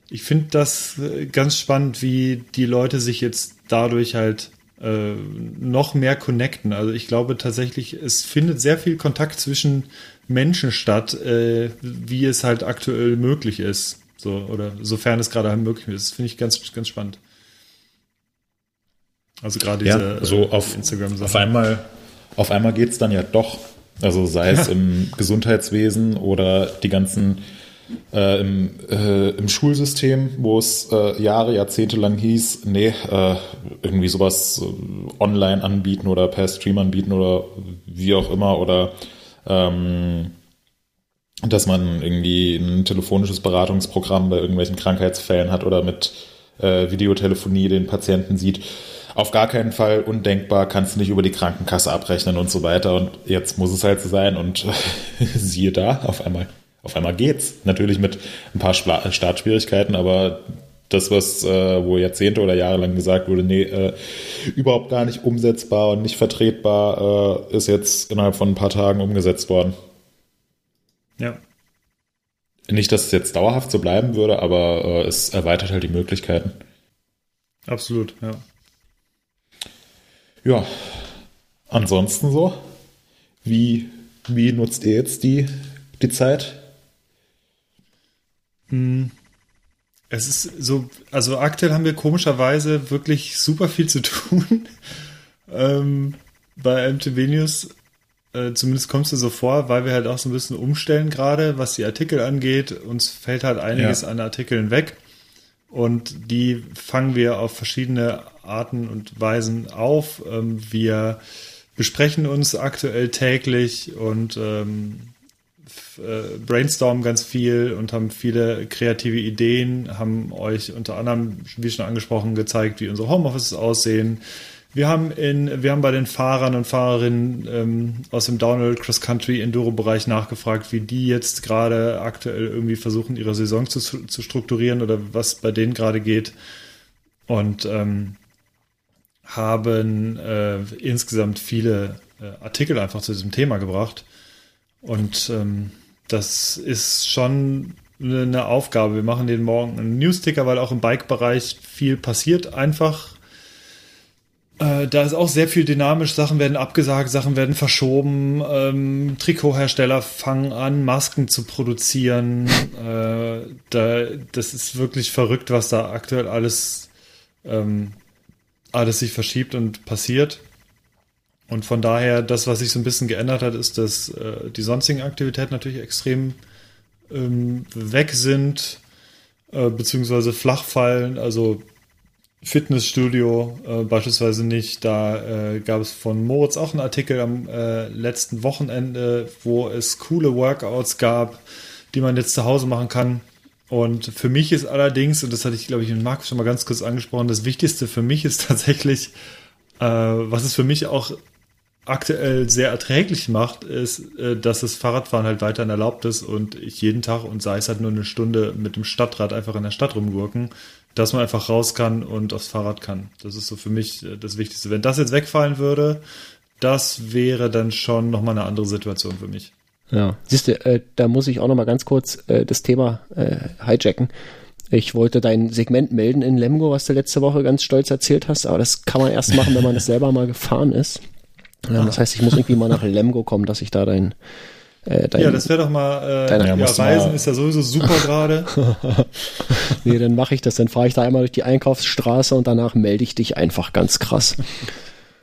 ich finde das äh, ganz spannend, wie die Leute sich jetzt dadurch halt äh, noch mehr connecten. Also ich glaube tatsächlich, es findet sehr viel Kontakt zwischen Menschen statt, äh, wie es halt aktuell möglich ist. So, oder sofern es gerade halt möglich ist. Das finde ich ganz, ganz spannend. Also gerade diese Ja, so äh, auf, Instagram-Sachen. auf einmal, auf einmal geht's dann ja doch. Also sei es im Gesundheitswesen oder die ganzen äh, im, äh, im Schulsystem, wo es äh, Jahre, Jahrzehnte lang hieß, nee, äh, irgendwie sowas äh, online anbieten oder per Stream anbieten oder wie auch immer oder ähm, dass man irgendwie ein telefonisches Beratungsprogramm bei irgendwelchen Krankheitsfällen hat oder mit äh, Videotelefonie den Patienten sieht. Auf gar keinen Fall undenkbar, kannst du nicht über die Krankenkasse abrechnen und so weiter. Und jetzt muss es halt so sein und siehe da, auf einmal, auf einmal geht's. Natürlich mit ein paar Spla Startschwierigkeiten, aber das, was äh, wohl Jahrzehnte oder Jahre lang gesagt wurde, nee, äh, überhaupt gar nicht umsetzbar und nicht vertretbar, äh, ist jetzt innerhalb von ein paar Tagen umgesetzt worden. Ja. Nicht, dass es jetzt dauerhaft so bleiben würde, aber äh, es erweitert halt die Möglichkeiten. Absolut, ja. Ja, ansonsten so, wie, wie nutzt ihr jetzt die, die Zeit? Es ist so, also aktuell haben wir komischerweise wirklich super viel zu tun ähm, bei MTV News. Äh, zumindest kommst du so vor, weil wir halt auch so ein bisschen umstellen gerade, was die Artikel angeht. Uns fällt halt einiges ja. an Artikeln weg. Und die fangen wir auf verschiedene Arten und Weisen auf. Ähm, wir besprechen uns aktuell täglich und ähm, äh, brainstormen ganz viel und haben viele kreative Ideen, haben euch unter anderem, wie schon angesprochen, gezeigt, wie unsere Homeoffices aussehen. Wir haben in, wir haben bei den Fahrern und Fahrerinnen ähm, aus dem Downhill Cross Country Enduro Bereich nachgefragt, wie die jetzt gerade aktuell irgendwie versuchen, ihre Saison zu, zu strukturieren oder was bei denen gerade geht. Und ähm, haben äh, insgesamt viele äh, Artikel einfach zu diesem Thema gebracht. Und ähm, das ist schon eine Aufgabe. Wir machen den morgen einen Newsticker, weil auch im Bike-Bereich viel passiert einfach. Äh, da ist auch sehr viel dynamisch. Sachen werden abgesagt, Sachen werden verschoben. Ähm, Trikothersteller fangen an, Masken zu produzieren. Äh, da, das ist wirklich verrückt, was da aktuell alles, ähm, alles sich verschiebt und passiert. Und von daher, das, was sich so ein bisschen geändert hat, ist, dass äh, die sonstigen Aktivitäten natürlich extrem ähm, weg sind, äh, beziehungsweise flach fallen. Also Fitnessstudio äh, beispielsweise nicht. Da äh, gab es von Moritz auch einen Artikel am äh, letzten Wochenende, wo es coole Workouts gab, die man jetzt zu Hause machen kann. Und für mich ist allerdings, und das hatte ich, glaube ich, mit Markus schon mal ganz kurz angesprochen, das Wichtigste für mich ist tatsächlich, äh, was es für mich auch aktuell sehr erträglich macht, ist, äh, dass das Fahrradfahren halt weiterhin erlaubt ist und ich jeden Tag und sei es halt nur eine Stunde mit dem Stadtrad einfach in der Stadt rumgurken, dass man einfach raus kann und aufs Fahrrad kann. Das ist so für mich äh, das Wichtigste. Wenn das jetzt wegfallen würde, das wäre dann schon nochmal eine andere Situation für mich. Ja, siehst du, äh, da muss ich auch nochmal ganz kurz äh, das Thema äh, hijacken. Ich wollte dein Segment melden in Lemgo, was du letzte Woche ganz stolz erzählt hast, aber das kann man erst machen, wenn man das selber mal gefahren ist. Ja, das heißt, ich muss irgendwie mal nach Lemgo kommen, dass ich da dein, äh, dein, ja, das wäre doch mal, äh, deine, ja, Reisen mal. ist ja sowieso super gerade. nee, dann mache ich das, dann fahre ich da einmal durch die Einkaufsstraße und danach melde ich dich einfach ganz krass.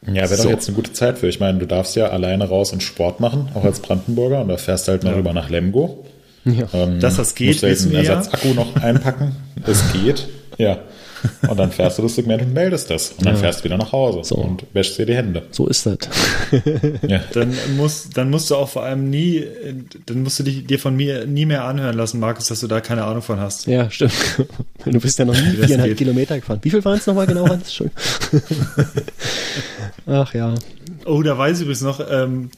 Ja, wäre so. doch jetzt eine gute Zeit für. Ich meine, du darfst ja alleine raus und Sport machen, auch als Brandenburger, und da fährst du halt mal ja. rüber nach Lemgo. Ja. Ähm, Dass das geht, musst du jetzt einen Ersatzakku noch einpacken. es geht. Ja. Und dann fährst du das Segment und meldest das. Und dann ja. fährst du wieder nach Hause so. und wäschst dir die Hände. So ist das. ja. Dann, musst, dann musst du auch vor allem nie, dann musst du dich, dir von mir nie mehr anhören lassen, Markus, dass du da keine Ahnung von hast. Ja, stimmt. Du bist ja noch nie viereinhalb Kilometer gefahren. Wie viel waren es nochmal genau, Hans? Ach ja. Oh, da weiß ich übrigens noch, ähm,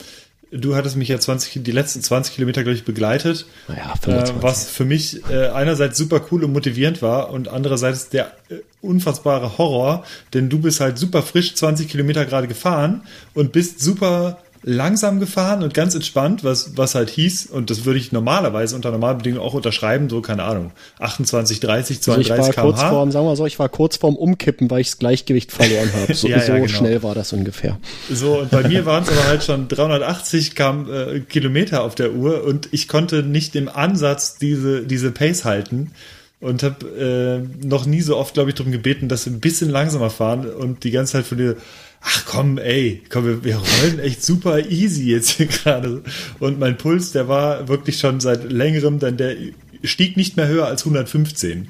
Du hattest mich ja 20, die letzten 20 Kilometer, glaube ich, begleitet. Naja, 25. Äh, was für mich äh, einerseits super cool und motivierend war und andererseits der äh, unfassbare Horror, denn du bist halt super frisch 20 Kilometer gerade gefahren und bist super langsam gefahren und ganz entspannt, was, was halt hieß, und das würde ich normalerweise unter normalen Bedingungen auch unterschreiben, so, keine Ahnung, 28, 30, 32 also ich war kurz vorm, sagen wir so, ich war kurz vorm Umkippen, weil ich das Gleichgewicht verloren habe. So, ja, ja, so genau. schnell war das ungefähr. So, und bei mir waren es aber halt schon 380 kam, äh, Kilometer auf der Uhr und ich konnte nicht im Ansatz diese, diese Pace halten und habe äh, noch nie so oft, glaube ich, darum gebeten, dass wir ein bisschen langsamer fahren und die ganze Zeit von dir ach komm, ey, komm, wir, wir rollen echt super easy jetzt hier gerade. Und mein Puls, der war wirklich schon seit längerem, dann der stieg nicht mehr höher als 115.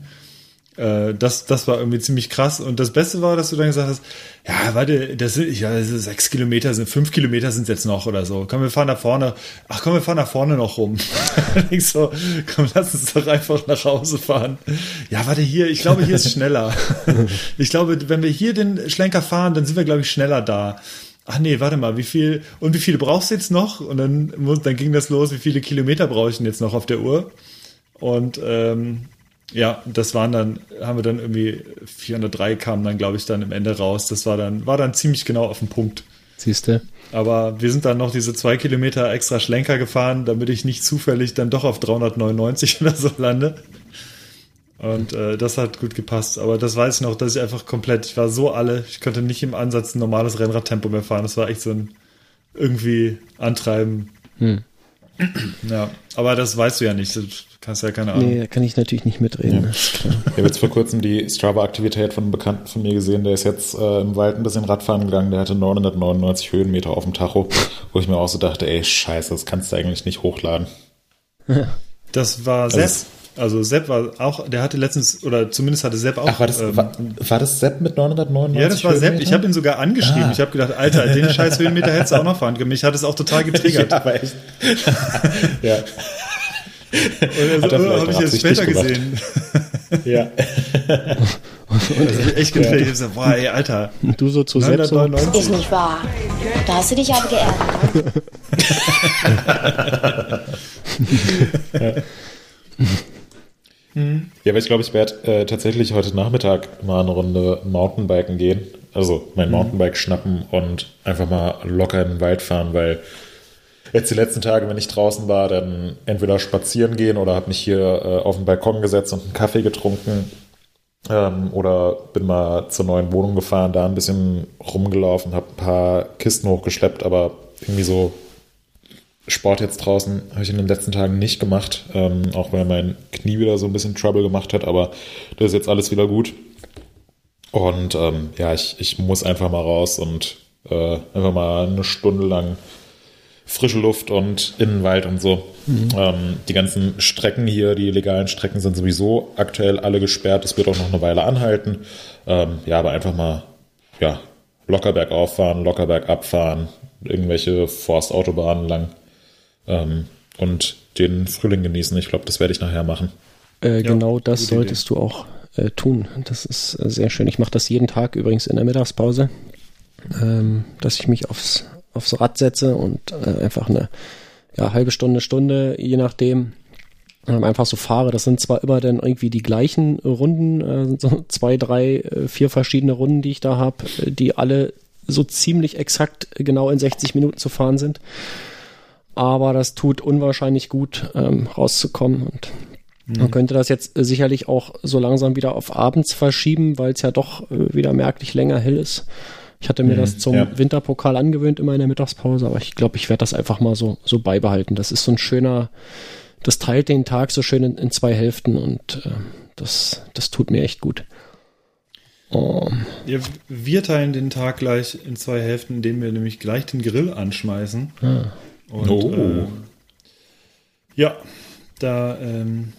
Äh, das, das war irgendwie ziemlich krass. Und das Beste war, dass du dann gesagt hast, ja, warte, das sind, ja, das sind sechs Kilometer, sind fünf Kilometer sind jetzt noch oder so. Komm, wir fahren nach vorne. Ach komm, wir fahren nach vorne noch rum. ich so, komm, lass uns doch einfach nach Hause fahren. Ja, warte, hier, ich glaube, hier ist schneller. ich glaube, wenn wir hier den Schlenker fahren, dann sind wir, glaube ich, schneller da. Ach nee, warte mal, wie viel, und wie viele brauchst du jetzt noch? Und dann, dann ging das los, wie viele Kilometer brauche ich denn jetzt noch auf der Uhr? Und ähm, ja, das waren dann, haben wir dann irgendwie 403 kamen dann, glaube ich, dann im Ende raus. Das war dann, war dann ziemlich genau auf den Punkt. Siehst du? Aber wir sind dann noch diese zwei Kilometer extra Schlenker gefahren, damit ich nicht zufällig dann doch auf 399 oder so lande. Und äh, das hat gut gepasst. Aber das weiß ich noch, dass ich einfach komplett, ich war so alle, ich konnte nicht im Ansatz ein normales Rennradtempo mehr fahren. Das war echt so ein irgendwie Antreiben. Hm. Ja, aber das weißt du ja nicht. Du kannst ja keine Ahnung. Nee, da kann ich natürlich nicht mitreden. Ja. Ich habe jetzt vor kurzem die Strava-Aktivität von einem Bekannten von mir gesehen, der ist jetzt äh, im Wald ein bisschen Radfahren gegangen, der hatte 999 Höhenmeter auf dem Tacho, wo ich mir auch so dachte, ey, scheiße, das kannst du eigentlich nicht hochladen. Das war also. Also Sepp war auch, der hatte letztens, oder zumindest hatte Sepp auch. Ach, war das, ähm, war, war, das Sepp mit 999? Ja, das war Höhenmeter? Sepp. Ich habe ihn sogar angeschrieben. Ah. Ich habe gedacht, Alter, den scheiß Höhenmeter hättest du auch noch fahren können. Mich hat es auch total getriggert. ja, aber echt. ja. Und also, habe ich jetzt später gemacht. gesehen. ja. Und das echt getriggert. Ich so, boah, ey, Alter. Du so zu Sepp so. Ist nicht wahr. Da hast du dich aber geärgert. ja. Mhm. Ja, aber ich glaube, ich werde äh, tatsächlich heute Nachmittag mal eine Runde Mountainbiken gehen. Also mein mhm. Mountainbike schnappen und einfach mal locker in den Wald fahren, weil jetzt die letzten Tage, wenn ich draußen war, dann entweder spazieren gehen oder habe mich hier äh, auf den Balkon gesetzt und einen Kaffee getrunken ähm, oder bin mal zur neuen Wohnung gefahren, da ein bisschen rumgelaufen, habe ein paar Kisten hochgeschleppt, aber irgendwie so Sport jetzt draußen habe ich in den letzten Tagen nicht gemacht, ähm, auch weil mein Knie wieder so ein bisschen Trouble gemacht hat, aber das ist jetzt alles wieder gut. Und ähm, ja, ich, ich muss einfach mal raus und äh, einfach mal eine Stunde lang frische Luft und Innenwald und so. Mhm. Ähm, die ganzen Strecken hier, die legalen Strecken sind sowieso aktuell alle gesperrt. Das wird auch noch eine Weile anhalten. Ähm, ja, aber einfach mal ja, locker bergauf fahren, locker bergab fahren, irgendwelche Forstautobahnen lang ähm, und den Frühling genießen. Ich glaube, das werde ich nachher machen. Äh, ja, genau das solltest Idee. du auch äh, tun. Das ist äh, sehr schön. Ich mache das jeden Tag übrigens in der Mittagspause, ähm, dass ich mich aufs, aufs Rad setze und äh, einfach eine ja, halbe Stunde, Stunde, je nachdem, ähm, einfach so fahre. Das sind zwar immer dann irgendwie die gleichen Runden, äh, so zwei, drei, äh, vier verschiedene Runden, die ich da habe, die alle so ziemlich exakt genau in 60 Minuten zu fahren sind aber das tut unwahrscheinlich gut, ähm, rauszukommen. Und mhm. man könnte das jetzt sicherlich auch so langsam wieder auf abends verschieben, weil es ja doch äh, wieder merklich länger hell ist. Ich hatte mir mhm, das zum ja. Winterpokal angewöhnt immer in der Mittagspause, aber ich glaube, ich werde das einfach mal so, so beibehalten. Das ist so ein schöner, das teilt den Tag so schön in, in zwei Hälften und äh, das, das tut mir echt gut. Um. Ja, wir teilen den Tag gleich in zwei Hälften, indem wir nämlich gleich den Grill anschmeißen. Ah. Und, oh. Äh, ja, da ähm,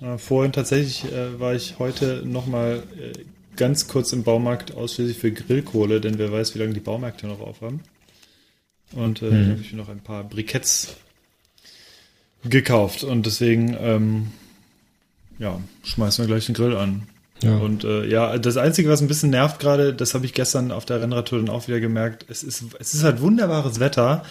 äh, vorhin tatsächlich äh, war ich heute nochmal äh, ganz kurz im Baumarkt ausschließlich für Grillkohle, denn wer weiß, wie lange die Baumärkte noch aufhaben. Und äh, mhm. habe ich mir noch ein paar Briketts gekauft und deswegen ähm, ja, schmeißen wir gleich den Grill an. Ja. Und äh, ja, das Einzige, was ein bisschen nervt gerade, das habe ich gestern auf der Rennradtour dann auch wieder gemerkt, es ist, es ist halt wunderbares Wetter,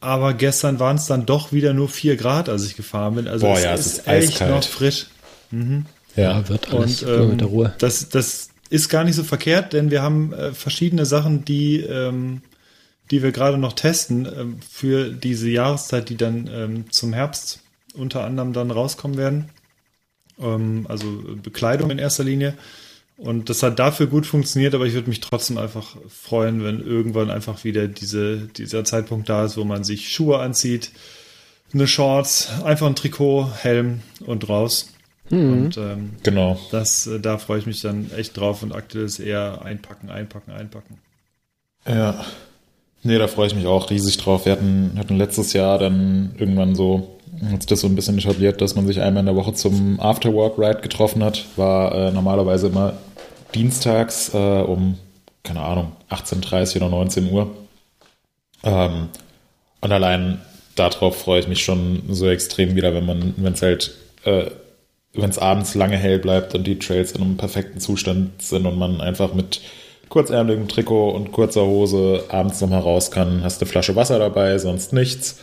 aber gestern waren es dann doch wieder nur 4 Grad, als ich gefahren bin. Also Boah, es ja, ist, ist echt eiskalt. noch frisch. Mhm. Ja, wird alles Und, ähm, mit der Ruhe. Das, das ist gar nicht so verkehrt, denn wir haben äh, verschiedene Sachen, die, ähm, die wir gerade noch testen ähm, für diese Jahreszeit, die dann ähm, zum Herbst unter anderem dann rauskommen werden. Ähm, also Bekleidung in erster Linie. Und das hat dafür gut funktioniert, aber ich würde mich trotzdem einfach freuen, wenn irgendwann einfach wieder diese, dieser Zeitpunkt da ist, wo man sich Schuhe anzieht, eine Shorts, einfach ein Trikot, Helm und raus. Mhm. Und ähm, genau. Das, äh, da freue ich mich dann echt drauf und aktuell ist eher einpacken, einpacken, einpacken. Ja. Nee, da freue ich mich auch riesig drauf. Wir hatten, hatten letztes Jahr dann irgendwann so hat sich das so ein bisschen etabliert, dass man sich einmal in der Woche zum Afterwork-Ride getroffen hat. War äh, normalerweise immer dienstags äh, um, keine Ahnung, 18.30 oder 19 Uhr. Ähm, und allein darauf freue ich mich schon so extrem wieder, wenn man, wenn es halt, äh, wenn es abends lange hell bleibt und die Trails in einem perfekten Zustand sind und man einfach mit kurzärmeligem Trikot und kurzer Hose abends nochmal raus kann, hast eine Flasche Wasser dabei, sonst nichts.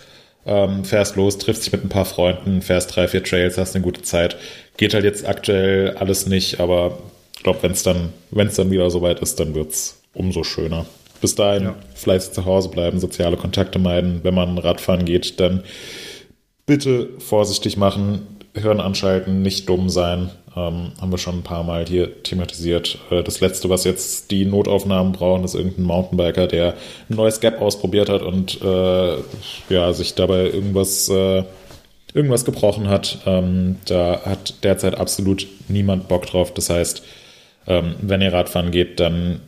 Ähm, fährst los, triffst dich mit ein paar Freunden, fährst drei, vier Trails, hast eine gute Zeit. Geht halt jetzt aktuell alles nicht, aber glaube, wenn es dann, wenn es dann wieder soweit ist, dann wird's umso schöner. Bis dahin Ja. fleißig zu Hause bleiben, soziale Kontakte meiden. Wenn man Radfahren geht, dann bitte vorsichtig machen, Hirn anschalten, nicht dumm sein. Ähm, haben wir schon ein paar Mal hier thematisiert. Äh, das letzte, was jetzt die Notaufnahmen brauchen, ist irgendein Mountainbiker, der ein neues Gap ausprobiert hat und äh, ja, sich dabei irgendwas, äh, irgendwas gebrochen hat. Ähm, da hat derzeit absolut niemand Bock drauf. Das heißt, ähm, wenn ihr Radfahren geht, dann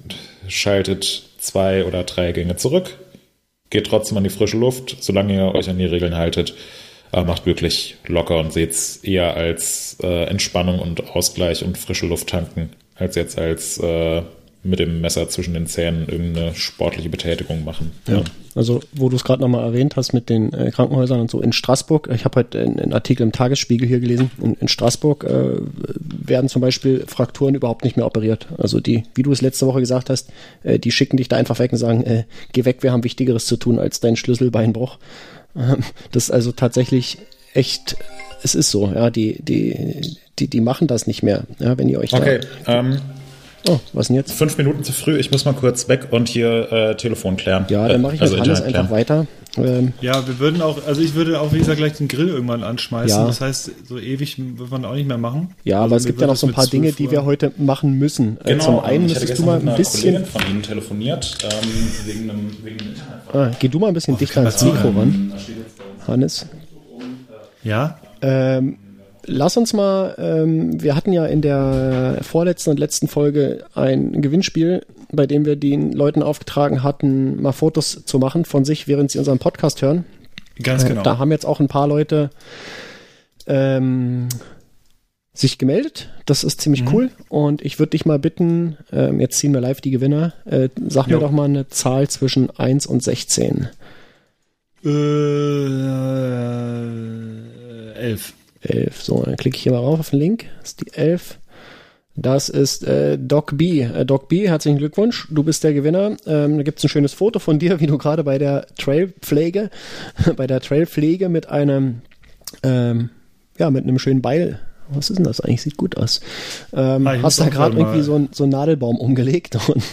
schaltet zwei oder drei Gänge zurück, geht trotzdem an die frische Luft, solange ihr euch an die Regeln haltet. Äh, macht wirklich locker und seht es eher als äh, Entspannung und Ausgleich und frische Luft tanken, als jetzt als äh, mit dem Messer zwischen den Zähnen irgendeine sportliche Betätigung machen. Ja. Also, wo du es gerade nochmal erwähnt hast mit den äh, Krankenhäusern und so in Straßburg, ich habe heute einen Artikel im Tagesspiegel hier gelesen, in, in Straßburg äh, werden zum Beispiel Frakturen überhaupt nicht mehr operiert. Also die, wie du es letzte Woche gesagt hast, äh, die schicken dich da einfach weg und sagen, äh, geh weg, wir haben Wichtigeres zu tun als dein Schlüsselbeinbruch. Ähm, das ist also tatsächlich echt, es ist so, ja, die, die, die, die machen das nicht mehr, ja, wenn ihr euch Okay, da. ähm, Oh, was denn jetzt? fünf Minuten zu früh. Ich muss mal kurz weg und hier äh, Telefon klären. Ja, Äh, dann mache ich also mit Hannes einfach weiter. Ähm, Ja, wir würden auch, also ich würde auch, wie gesagt, gleich den Grill irgendwann anschmeißen. Ja. Das heißt, so ewig wird man auch nicht mehr machen. Ja, Also aber es gibt ja noch so ein paar Dinge, 12 die wir heute machen müssen. Äh, Genau, Zum einen ich hatte müsstest du mal ein bisschen. Kollegin von Ihnen telefoniert, ähm, wegen einem, wegen einem. Ah, geh du mal ein bisschen dichter ans Mikro ran, Hannes. Ja, Ähm, lass uns mal, ähm, wir hatten ja in der vorletzten und letzten Folge ein Gewinnspiel, bei dem wir den Leuten aufgetragen hatten, mal Fotos zu machen von sich, während sie unseren Podcast hören. ganz Äh, genau. Da haben jetzt auch ein paar Leute ähm, sich gemeldet. Das ist ziemlich Mhm. cool. Und ich würde dich mal bitten, ähm, jetzt ziehen wir live die Gewinner. Äh, sag mir Jo. doch mal eine Zahl zwischen 1 und 16. Äh, elf. 11. So, dann klicke ich hier mal rauf auf den Link. Das ist die 11. Das ist äh, Doc B. Äh, Doc B, herzlichen Glückwunsch. Du bist der Gewinner. Ähm, da gibt's ein schönes Foto von dir, wie du gerade bei der Trailpflege, bei der Trailpflege mit einem, ähm, ja, mit einem schönen Beil. Was ist denn das eigentlich? Sieht gut aus. Ähm, Ah, hast da gerade irgendwie so, ein, so einen Nadelbaum umgelegt und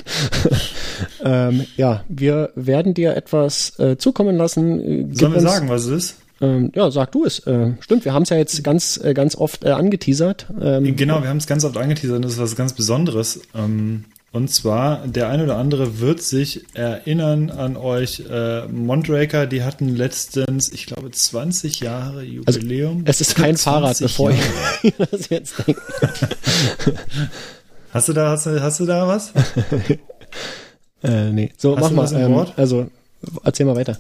ähm, ja, wir werden dir etwas äh, zukommen lassen. Äh, Sollen wir sagen, was es ist? Ähm, ja, sag du es. Äh, stimmt, wir haben es ja jetzt ganz, äh, ganz oft äh, angeteasert. Ähm, Genau, wir haben es ganz oft angeteasert und das ist was ganz Besonderes. Ähm, und zwar, der eine oder andere wird sich erinnern an euch. Äh, Mondraker, die hatten letztens, ich glaube, 20 Jahre Jubiläum. Also, Es ist kein 20 Fahrrad, bevor Jahre. ich das jetzt denke. Hast du da, hast du, hast du da was? Äh, nee. So, Hast mach mal. Ähm, also, erzähl mal weiter.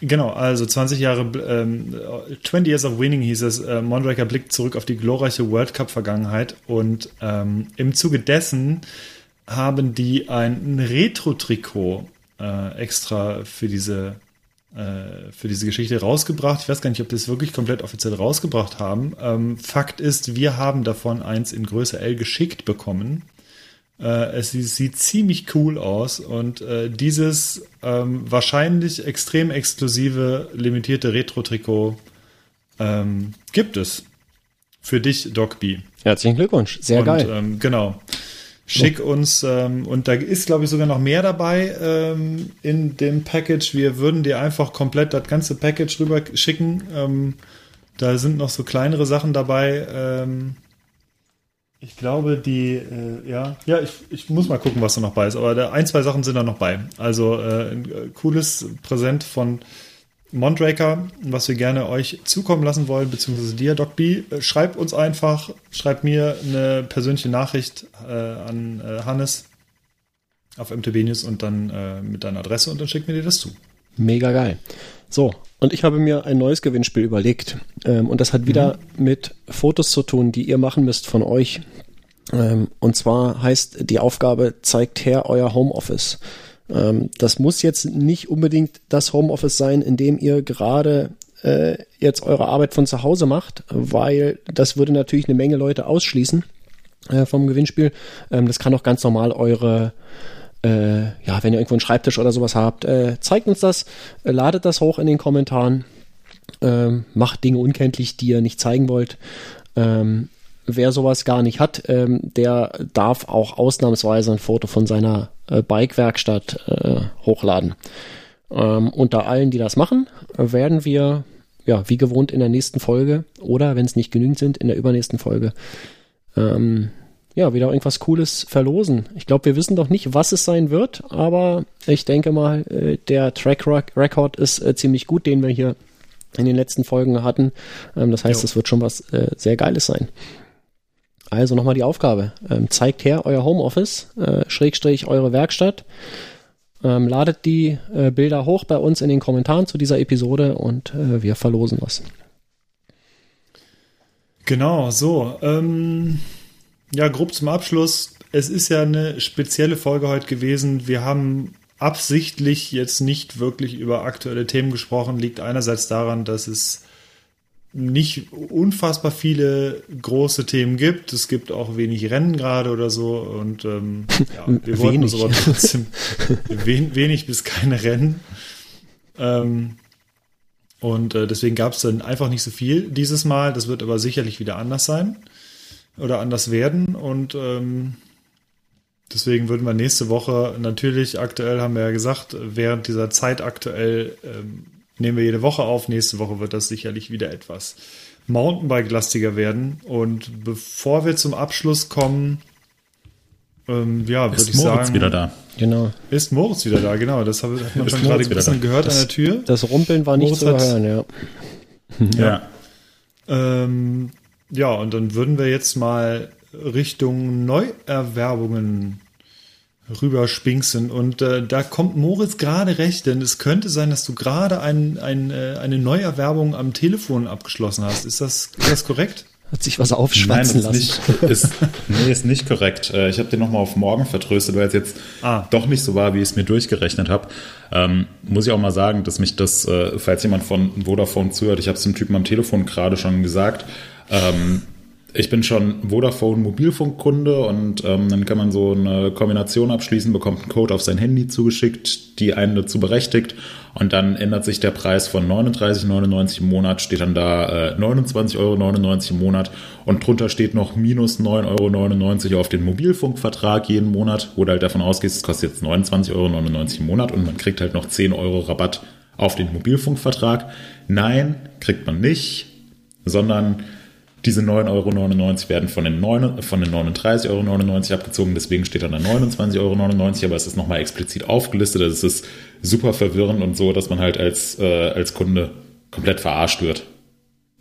Genau, also 20 Jahre, ähm, 20 Years of Winning hieß es. Äh, Mondraker blickt zurück auf die glorreiche World Cup Vergangenheit und ähm, im Zuge dessen haben die ein Retro-Trikot äh, extra für diese äh, für diese Geschichte rausgebracht. Ich weiß gar nicht, ob die es wirklich komplett offiziell rausgebracht haben. Ähm, Fakt ist, wir haben davon eins in Größe L geschickt bekommen. Äh, es sieht, sieht ziemlich cool aus und äh, dieses ähm, wahrscheinlich extrem exklusive limitierte Retro-Trikot ähm, gibt es für dich, Doc B. Herzlichen Glückwunsch. Sehr und, geil. Ähm, genau. Schick uns, ähm, und da ist, glaube ich, sogar noch mehr dabei ähm, in dem Package. Wir würden dir einfach komplett das ganze Package rüber schicken. Ähm, da sind noch so kleinere Sachen dabei. Ich glaube, die, äh, ja, ja, ich, ich muss mal gucken, was da noch bei ist. Aber da, ein, zwei Sachen sind da noch bei. Also äh, ein äh, cooles Präsent von Mondraker, was wir gerne euch zukommen lassen wollen, beziehungsweise dir, Doc B. Äh, Schreib uns einfach, schreib mir eine persönliche Nachricht äh, an äh, Hannes auf MTB News und dann mit deiner Adresse und dann schick mir dir das zu. Mega geil. So, Und ich habe mir ein neues Gewinnspiel überlegt. Ähm, und das hat wieder Mhm. mit Fotos zu tun, die ihr machen müsst von euch. Ähm, und zwar heißt die Aufgabe, zeigt her euer Homeoffice. Ähm, das muss jetzt nicht unbedingt das Homeoffice sein, in dem ihr gerade äh, jetzt eure Arbeit von zu Hause macht, weil das würde natürlich eine Menge Leute ausschließen äh, vom Gewinnspiel. Ähm, das kann auch ganz normal eure äh, ja, wenn ihr irgendwo einen Schreibtisch oder sowas habt, äh, zeigt uns das, äh, ladet das hoch in den Kommentaren, ähm, macht Dinge unkenntlich, die ihr nicht zeigen wollt. Ähm, wer sowas gar nicht hat, ähm, der darf auch ausnahmsweise ein Foto von seiner äh, Bike-Werkstatt äh, hochladen. Ähm, unter allen, die das machen, werden wir, ja, wie gewohnt in der nächsten Folge oder, wenn es nicht genügend sind, in der übernächsten Folge, ähm, ja, wieder irgendwas Cooles verlosen. Ich glaube, wir wissen doch nicht, was es sein wird, aber ich denke mal, äh, der Track Rec- Record ist äh, ziemlich gut, den wir hier in den letzten Folgen hatten. Ähm, das heißt, es wird schon was äh, sehr Geiles sein. Also nochmal die Aufgabe. Ähm, zeigt her euer Homeoffice, Schrägstrich eure Werkstatt. Ähm, ladet die Bilder hoch bei uns in den Kommentaren zu dieser Episode und wir verlosen was. Genau, so. Ähm, ja, grob zum Abschluss. Es ist ja eine spezielle Folge heute gewesen. Wir haben absichtlich jetzt nicht wirklich über aktuelle Themen gesprochen. Liegt einerseits daran, dass es nicht unfassbar viele große Themen gibt. Es gibt auch wenig Rennen gerade oder so. Und ähm, ja, wir wollten uns aber trotzdem wen, wenig bis keine Rennen. Ähm, und äh, deswegen gab es dann einfach nicht so viel dieses Mal. Das wird aber sicherlich wieder anders sein oder anders werden. Und ähm, deswegen würden wir nächste Woche natürlich aktuell, haben wir ja gesagt, während dieser Zeit aktuell ähm, nehmen wir jede Woche auf. Nächste Woche wird das sicherlich wieder etwas Mountainbike-lastiger werden. Und bevor wir zum Abschluss kommen, ähm, ja, würde Ist ich Moritz sagen, wieder da? Genau. ist Moritz wieder da, genau. Das hat hat man Ist schon Moritz gerade ein bisschen da? gehört an der Tür. Das Rumpeln war nicht Moritz zu hat- hören, ja. Ja. Ähm, ja, und dann würden wir jetzt mal Richtung Neuerwerbungen rüberspinksen. Und äh, da kommt Moritz gerade recht, denn es könnte sein, dass du gerade ein, ein, äh, eine Neuerwerbung am Telefon abgeschlossen hast. Ist das, ist das korrekt? Hat sich was Nein, aufschwatzen ist lassen. nicht, ist, nee, ist nicht korrekt. Äh, Ich habe den nochmal auf morgen vertröstet, weil es jetzt Ah. doch nicht so war, wie ich es mir durchgerechnet habe. Ähm, muss ich auch mal sagen, dass mich das, äh, falls jemand von Vodafone zuhört, ich habe es dem Typen am Telefon gerade schon gesagt, ähm, ich bin schon Vodafone Mobilfunkkunde und ähm, dann kann man so eine Kombination abschließen, bekommt einen Code auf sein Handy zugeschickt, die einen dazu berechtigt und dann ändert sich der Preis von 39,99 im Monat, steht dann da äh, 29,99 Euro im Monat und drunter steht noch minus 9,99 Euro auf den Mobilfunkvertrag jeden Monat, wo du halt davon ausgehst, es kostet jetzt 29,99 Euro im Monat und man kriegt halt noch 10 Euro Rabatt auf den Mobilfunkvertrag. Nein, kriegt man nicht, sondern diese 9,99 Euro werden von den, 9, von den 39,99 Euro abgezogen, deswegen steht dann da 29,99 Euro, aber es ist nochmal explizit aufgelistet. Das ist super verwirrend und so, dass man halt als, äh, als Kunde komplett verarscht wird.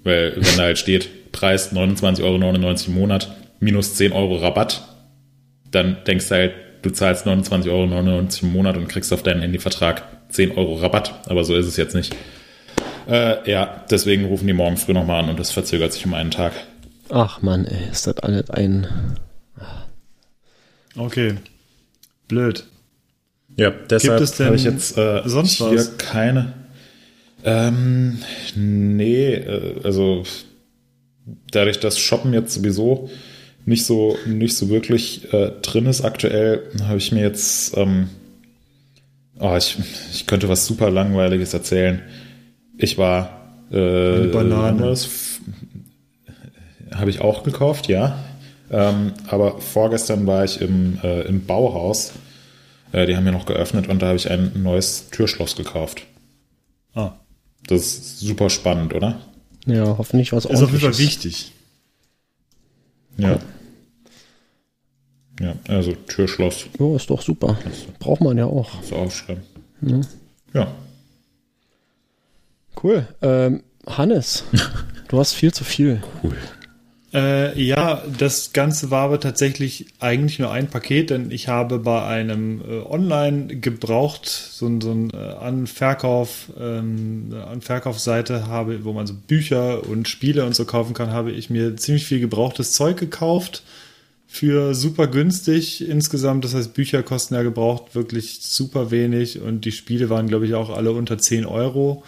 Weil wenn da halt steht, Preis 29,99 Euro im Monat, minus 10 Euro Rabatt, dann denkst du halt, du zahlst 29,99 Euro im Monat und kriegst auf deinen Handyvertrag 10 Euro Rabatt. Aber so ist es jetzt nicht. Äh, ja, deswegen rufen die morgen früh nochmal an und das verzögert sich um einen Tag. Ach man, ey, ist das alles ein. Okay. Blöd. Ja, deshalb habe ich jetzt äh, sonst hier was? keine. Ähm, nee, äh, also dadurch, dass Shoppen jetzt sowieso nicht so nicht so wirklich äh, drin ist aktuell, habe ich mir jetzt ähm, oh, ich, ich könnte was super langweiliges erzählen. Ich war äh, Eine Banane. Habe ich auch gekauft, ja. Ähm, aber vorgestern war ich im, äh, im Bauhaus. Äh, die haben ja noch geöffnet und da habe ich ein neues Türschloss gekauft. Ah. Das ist super spannend, oder? Ja, hoffentlich was Ist auf jeden Fall wichtig. Ja. Ja, also Türschloss. Ja, ist doch super. Braucht man ja auch. So aufschreiben. Ja. Cool. Ähm, Hannes, du hast viel zu viel. Cool. Äh, ja, das Ganze war aber tatsächlich eigentlich nur ein Paket, denn ich habe bei einem äh, Online gebraucht, so, ein- so ein äh, An-Verkauf, ähm, eine An-Verkaufsseite habe, wo man so Bücher und Spiele und so kaufen kann, habe ich mir ziemlich viel gebrauchtes Zeug gekauft für super günstig insgesamt. Das heißt, Bücher kosten ja gebraucht wirklich super wenig und die Spiele waren, glaube ich, auch alle unter 10 Euro.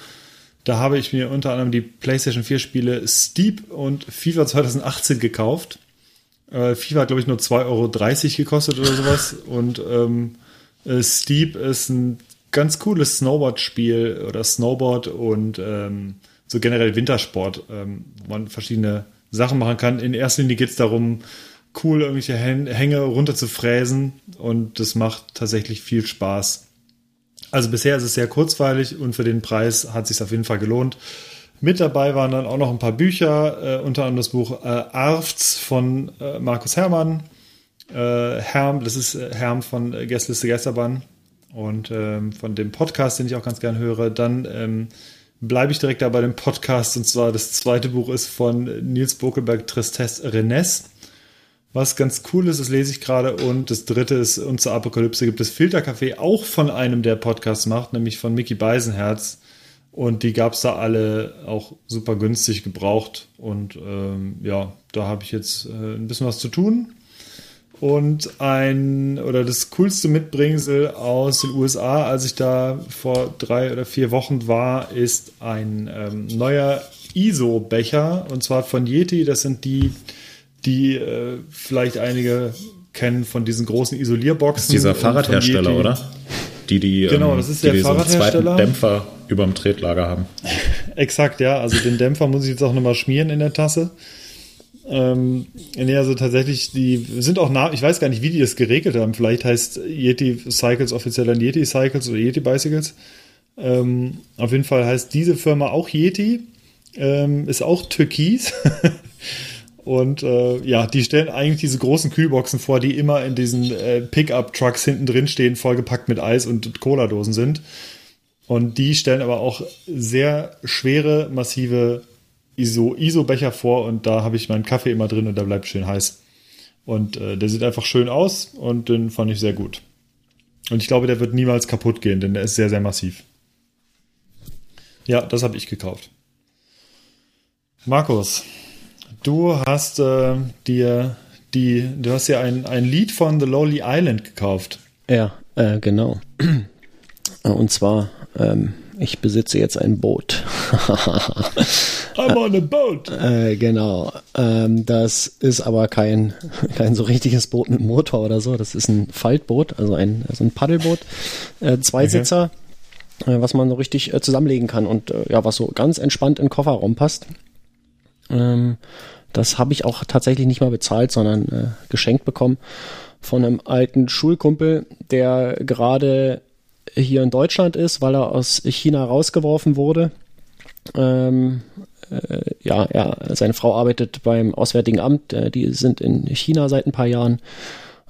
Da habe ich mir unter anderem die PlayStation 4 Spiele Steep und FIFA 2018 gekauft. Äh, FIFA hat, glaube ich, nur 2,30 Euro gekostet oder sowas. Und ähm, äh, Steep ist ein ganz cooles Snowboard-Spiel oder Snowboard und ähm, so generell Wintersport, ähm, wo man verschiedene Sachen machen kann. In erster Linie geht es darum, cool irgendwelche Hän- Hänge runter zu fräsen und das macht tatsächlich viel Spaß. Also bisher ist es sehr kurzweilig und für den Preis hat es sich auf jeden Fall gelohnt. Mit dabei waren dann auch noch ein paar Bücher, äh, unter anderem das Buch äh, Arfts von äh, Markus Hermann. Äh, Herm, das ist äh, Herm von äh, Gästeliste Geisterbahn und ähm, von dem Podcast, den ich auch ganz gern höre. Dann ähm, bleibe ich direkt da bei dem Podcast und zwar das zweite Buch ist von Nils Bokelberg Tristesse Renesse. Was ganz cool ist, das lese ich gerade. Und das dritte ist, und zur Apokalypse gibt es Filterkaffee, auch von einem, der Podcasts macht, nämlich von Mickey Beisenherz. Und die gab es da alle auch super günstig gebraucht. Und ähm, ja, da habe ich jetzt äh, ein bisschen was zu tun. Und ein, oder das coolste Mitbringsel aus den USA, als ich da vor drei oder vier Wochen war, ist ein ähm, neuer ISO-Becher. Und zwar von Yeti. Das sind die, die äh, vielleicht einige kennen von diesen großen Isolierboxen. Dieser und von Fahrradhersteller, oder? Die, die, Genau, ähm, das ist die, der die so einen Fahrradhersteller. zweiten Dämpfer über dem Tretlager haben. Exakt, ja. Also den Dämpfer muss ich jetzt auch nochmal schmieren in der Tasse. Ähm, nee, also tatsächlich, die sind auch nah, ich weiß gar nicht, wie die das geregelt haben. Vielleicht heißt Yeti Cycles offiziell dann Yeti Cycles oder Yeti Bicycles. Ähm, auf jeden Fall heißt diese Firma auch Yeti. Ähm, ist auch Türkis. Und äh, ja, die stellen eigentlich diese großen Kühlboxen vor, die immer in diesen äh, Pickup-Trucks hinten drin stehen, vollgepackt mit Eis und Cola-Dosen sind. Und die stellen aber auch sehr schwere, massive ISO, ISO-Becher vor und da habe ich meinen Kaffee immer drin und der bleibt schön heiß. Und äh, der sieht einfach schön aus und den fand ich sehr gut. Und ich glaube, der wird niemals kaputt gehen, denn der ist sehr, sehr massiv. Ja, das habe ich gekauft. Markus, du hast äh, dir die, du hast ja ein, ein Lied von The Lonely Island gekauft. Ja, äh, genau. Und zwar, ähm, ich besitze jetzt ein Boot. I'm on a boat. äh, genau. Ähm, das ist aber kein, kein so richtiges Boot mit Motor oder so. Das ist ein Faltboot, also ein, also ein Paddelboot. Äh, Zweisitzer, äh, was man so richtig äh, zusammenlegen kann und äh, ja, was so ganz entspannt in den Kofferraum passt. Ähm, das habe ich auch tatsächlich nicht mal bezahlt, sondern äh, geschenkt bekommen von einem alten Schulkumpel, der gerade hier in Deutschland ist, weil er aus China rausgeworfen wurde. Ähm, äh, ja, er, seine Frau arbeitet beim Auswärtigen Amt. Äh, die sind in China seit ein paar Jahren.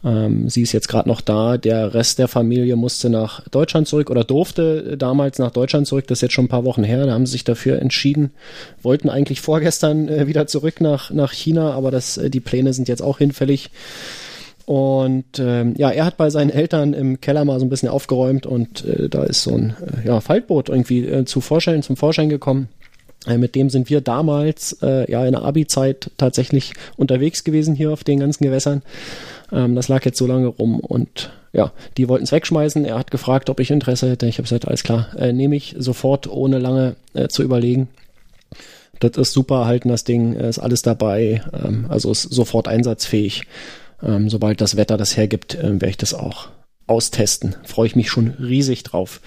Ähm, sie ist jetzt gerade noch da. Der Rest der Familie musste nach Deutschland zurück oder durfte damals nach Deutschland zurück. Das ist jetzt schon ein paar Wochen her. Da haben sie sich dafür entschieden. Wollten eigentlich vorgestern äh, wieder zurück nach, nach China, aber das, äh, die Pläne sind jetzt auch hinfällig. Und ähm, ja, er hat bei seinen Eltern im Keller mal so ein bisschen aufgeräumt und äh, da ist so ein äh, ja, Faltboot irgendwie äh, zu Vorschein, zum Vorschein gekommen. Äh, mit dem sind wir damals ja in der Abi-Zeit tatsächlich unterwegs gewesen hier auf den ganzen Gewässern. Ähm, das lag jetzt so lange rum und ja, die wollten es wegschmeißen. Er hat gefragt, ob ich Interesse hätte. Ich habe gesagt, alles klar, äh, nehme ich sofort, ohne lange äh, zu überlegen. Das ist super halten, das Ding, äh, ist alles dabei, ähm, also ist sofort einsatzfähig. Ähm, sobald das Wetter das hergibt, äh, werde ich das auch austesten. Freue ich mich schon riesig drauf.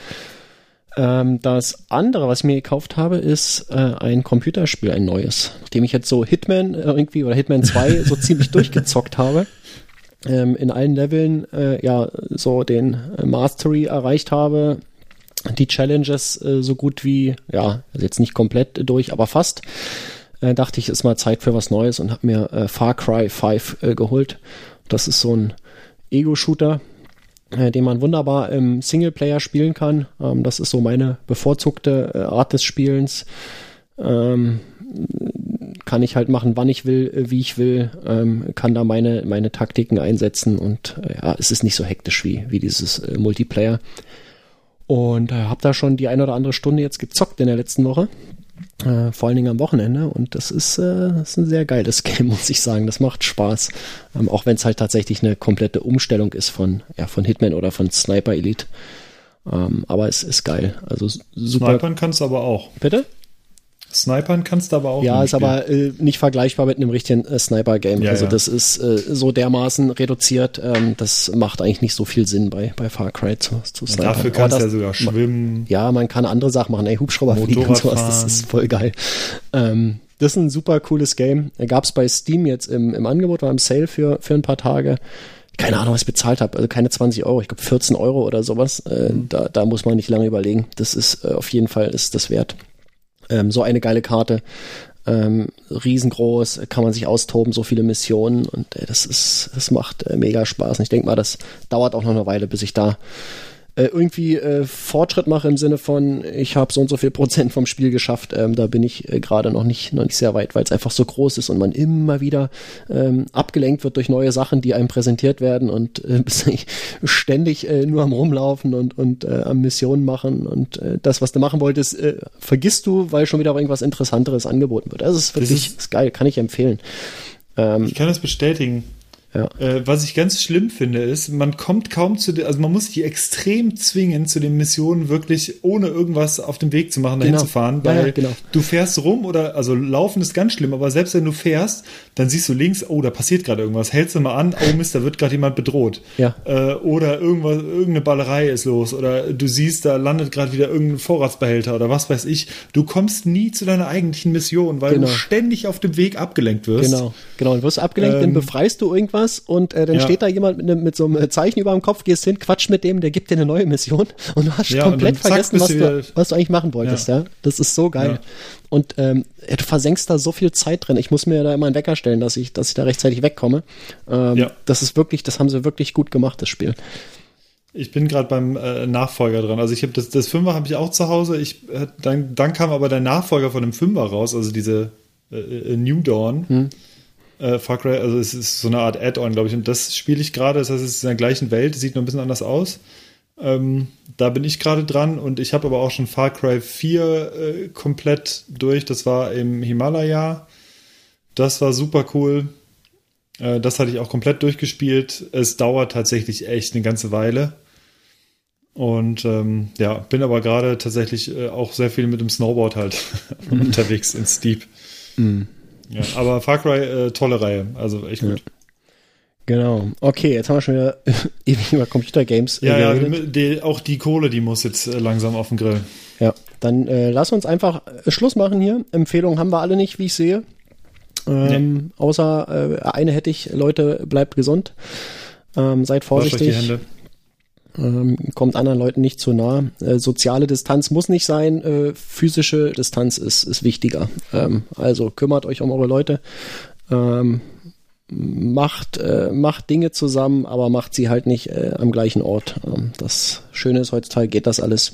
Ähm, das andere, was ich mir gekauft habe, ist äh, ein Computerspiel, ein neues, nachdem ich jetzt so Hitman äh, irgendwie oder Hitman 2 so ziemlich durchgezockt habe. Ähm, in allen Leveln äh, ja so den äh, Mastery erreicht habe, die Challenges äh, so gut wie, ja, also jetzt nicht komplett durch, aber fast äh, dachte ich, ist mal Zeit für was Neues und habe mir äh, Far Cry 5 äh, geholt. Das ist so ein Ego-Shooter, äh, den man wunderbar im Singleplayer spielen kann. Ähm, das ist so meine bevorzugte Art des Spielens. Ähm, kann ich halt machen, wann ich will, äh, wie ich will, ähm, kann da meine, meine Taktiken einsetzen und äh, ja, es ist nicht so hektisch wie, wie dieses äh, Multiplayer. Und äh, habe da schon die eine oder andere Stunde jetzt gezockt in der letzten Woche. Äh, vor allen Dingen am Wochenende und das ist, äh, das ist ein sehr geiles Game, muss ich sagen. Das macht Spaß. Ähm, auch wenn es halt tatsächlich eine komplette Umstellung ist von, ja, von Hitman oder von Sniper Elite. Ähm, aber es ist geil. Also super. Snipern kannst du aber auch. Bitte? Snipern kannst du aber auch. Ja, ist Spiel. aber äh, nicht vergleichbar mit einem richtigen äh, Sniper-Game. Ja, also ja. das ist äh, so dermaßen reduziert, ähm, das macht eigentlich nicht so viel Sinn bei, bei Far Cry zu, zu snipern. Dafür kannst du das- ja sogar schwimmen. Ja, man kann andere Sachen machen. Ey, Hubschrauber fliegen und Motorrad sowas, das fahren. ist voll geil. Ähm, das ist ein super cooles Game. Gab es bei Steam jetzt im, im Angebot, war im Sale für, für ein paar Tage. Keine Ahnung, was ich bezahlt habe. Also keine 20 Euro, ich glaube 14 Euro oder sowas. Äh, Mhm. da, da muss man nicht lange überlegen. Das ist äh, auf jeden Fall ist das wert. Ähm, so eine geile Karte. Ähm, riesengroß, kann man sich austoben, so viele Missionen und äh, das ist, das macht äh, mega Spaß. Und ich denke mal, das dauert auch noch eine Weile, bis ich da äh, irgendwie äh, Fortschritt mache im Sinne von, ich habe so und so viel Prozent vom Spiel geschafft. Ähm, da bin ich äh, gerade noch nicht, noch nicht sehr weit, weil es einfach so groß ist und man immer wieder ähm, abgelenkt wird durch neue Sachen, die einem präsentiert werden und äh, ständig äh, nur am Rumlaufen und, und äh, am Missionen machen und äh, das, was du machen wolltest, äh, vergisst du, weil schon wieder irgendwas Interessanteres angeboten wird. Also es ist wirklich ist- ist geil, kann ich empfehlen. Ähm, Ich kann das bestätigen. Ja. Äh, was ich ganz schlimm finde, ist, man kommt kaum zu den, also man muss sich extrem zwingen, zu den Missionen wirklich ohne irgendwas auf dem Weg zu machen, dahin Genau. zu fahren, Ja, weil ja, genau. du fährst rum oder, also laufen ist ganz schlimm, aber selbst wenn du fährst, dann siehst du links, oh, da passiert gerade irgendwas, hältst du mal an, oh Mist, da wird gerade jemand bedroht. Ja. Äh, oder irgendwas, irgendeine Ballerei ist los oder du siehst, da landet gerade wieder irgendein Vorratsbehälter oder was weiß ich. Du kommst nie zu deiner eigentlichen Mission, weil Genau. du ständig auf dem Weg abgelenkt wirst. Genau, genau. Und wirst abgelenkt, dann Ähm, befreist du irgendwas und äh, dann ja. steht da jemand mit, einem- mit so einem Zeichen über dem Kopf, gehst hin, quatscht mit dem, der gibt dir eine neue Mission und du hast Ja, komplett zack, vergessen, was du was du eigentlich machen wolltest, ja. Das ist so geil. Ja. Und ähm, ja, du versenkst da so viel Zeit drin. Ich muss mir da immer einen Wecker stellen, dass ich, dass ich da rechtzeitig wegkomme. Ähm, Ja. Das ist wirklich, das haben sie wirklich gut gemacht, das Spiel. Ich bin gerade beim äh, Nachfolger dran. Also ich habe das, das Fünfer habe ich auch zu Hause. Ich, äh, dann, dann kam aber der Nachfolger von dem Fünfer raus, also diese äh, äh, New Dawn. Äh, Far Cry, also es ist so eine Art Add-on, glaube ich. Und das spiele ich gerade. Das heißt, es ist in der gleichen Welt, sieht nur ein bisschen anders aus. Ähm, da bin ich gerade dran und ich habe aber auch schon Far Cry 4 äh, komplett durch. Das war im Himalaya. Das war super cool. Äh, das hatte ich auch komplett durchgespielt. Es dauert tatsächlich echt eine ganze Weile. Und ähm, ja, bin aber gerade tatsächlich äh, auch sehr viel mit dem Snowboard halt unterwegs in Steep. Ja, aber Far Cry, äh, tolle Reihe, also echt gut. Genau. Okay, jetzt haben wir schon wieder ewig über Computergames äh, Ja, ja, die, auch die Kohle, die muss jetzt äh, langsam auf den Grill. Ja, dann äh, lass uns einfach äh, Schluss machen hier. Empfehlungen haben wir alle nicht, wie ich sehe. Ähm, Außer äh, eine hätte ich, Leute, bleibt gesund. Ähm, seid Wascht euch die vorsichtig. Hände. Ähm, kommt anderen Leuten nicht zu nah. Äh, soziale Distanz muss nicht sein, äh, physische Distanz ist, ist wichtiger. Ähm, also kümmert euch um eure Leute. Ähm, macht, äh, macht Dinge zusammen, aber macht sie halt nicht äh, am gleichen Ort. Ähm, das Schöne ist, heutzutage geht das alles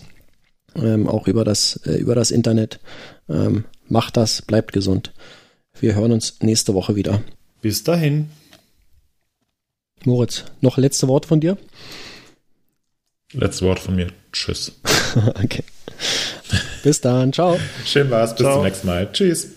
ähm, auch über das, äh, über das Internet. Ähm, macht das, bleibt gesund. Wir hören uns nächste Woche wieder. Bis dahin. Moritz, noch letzte Wort von dir? Letztes Wort von mir. Tschüss. okay. Bis dann, ciao. Schön war's. Bis Ciao. zum nächsten Mal. Tschüss.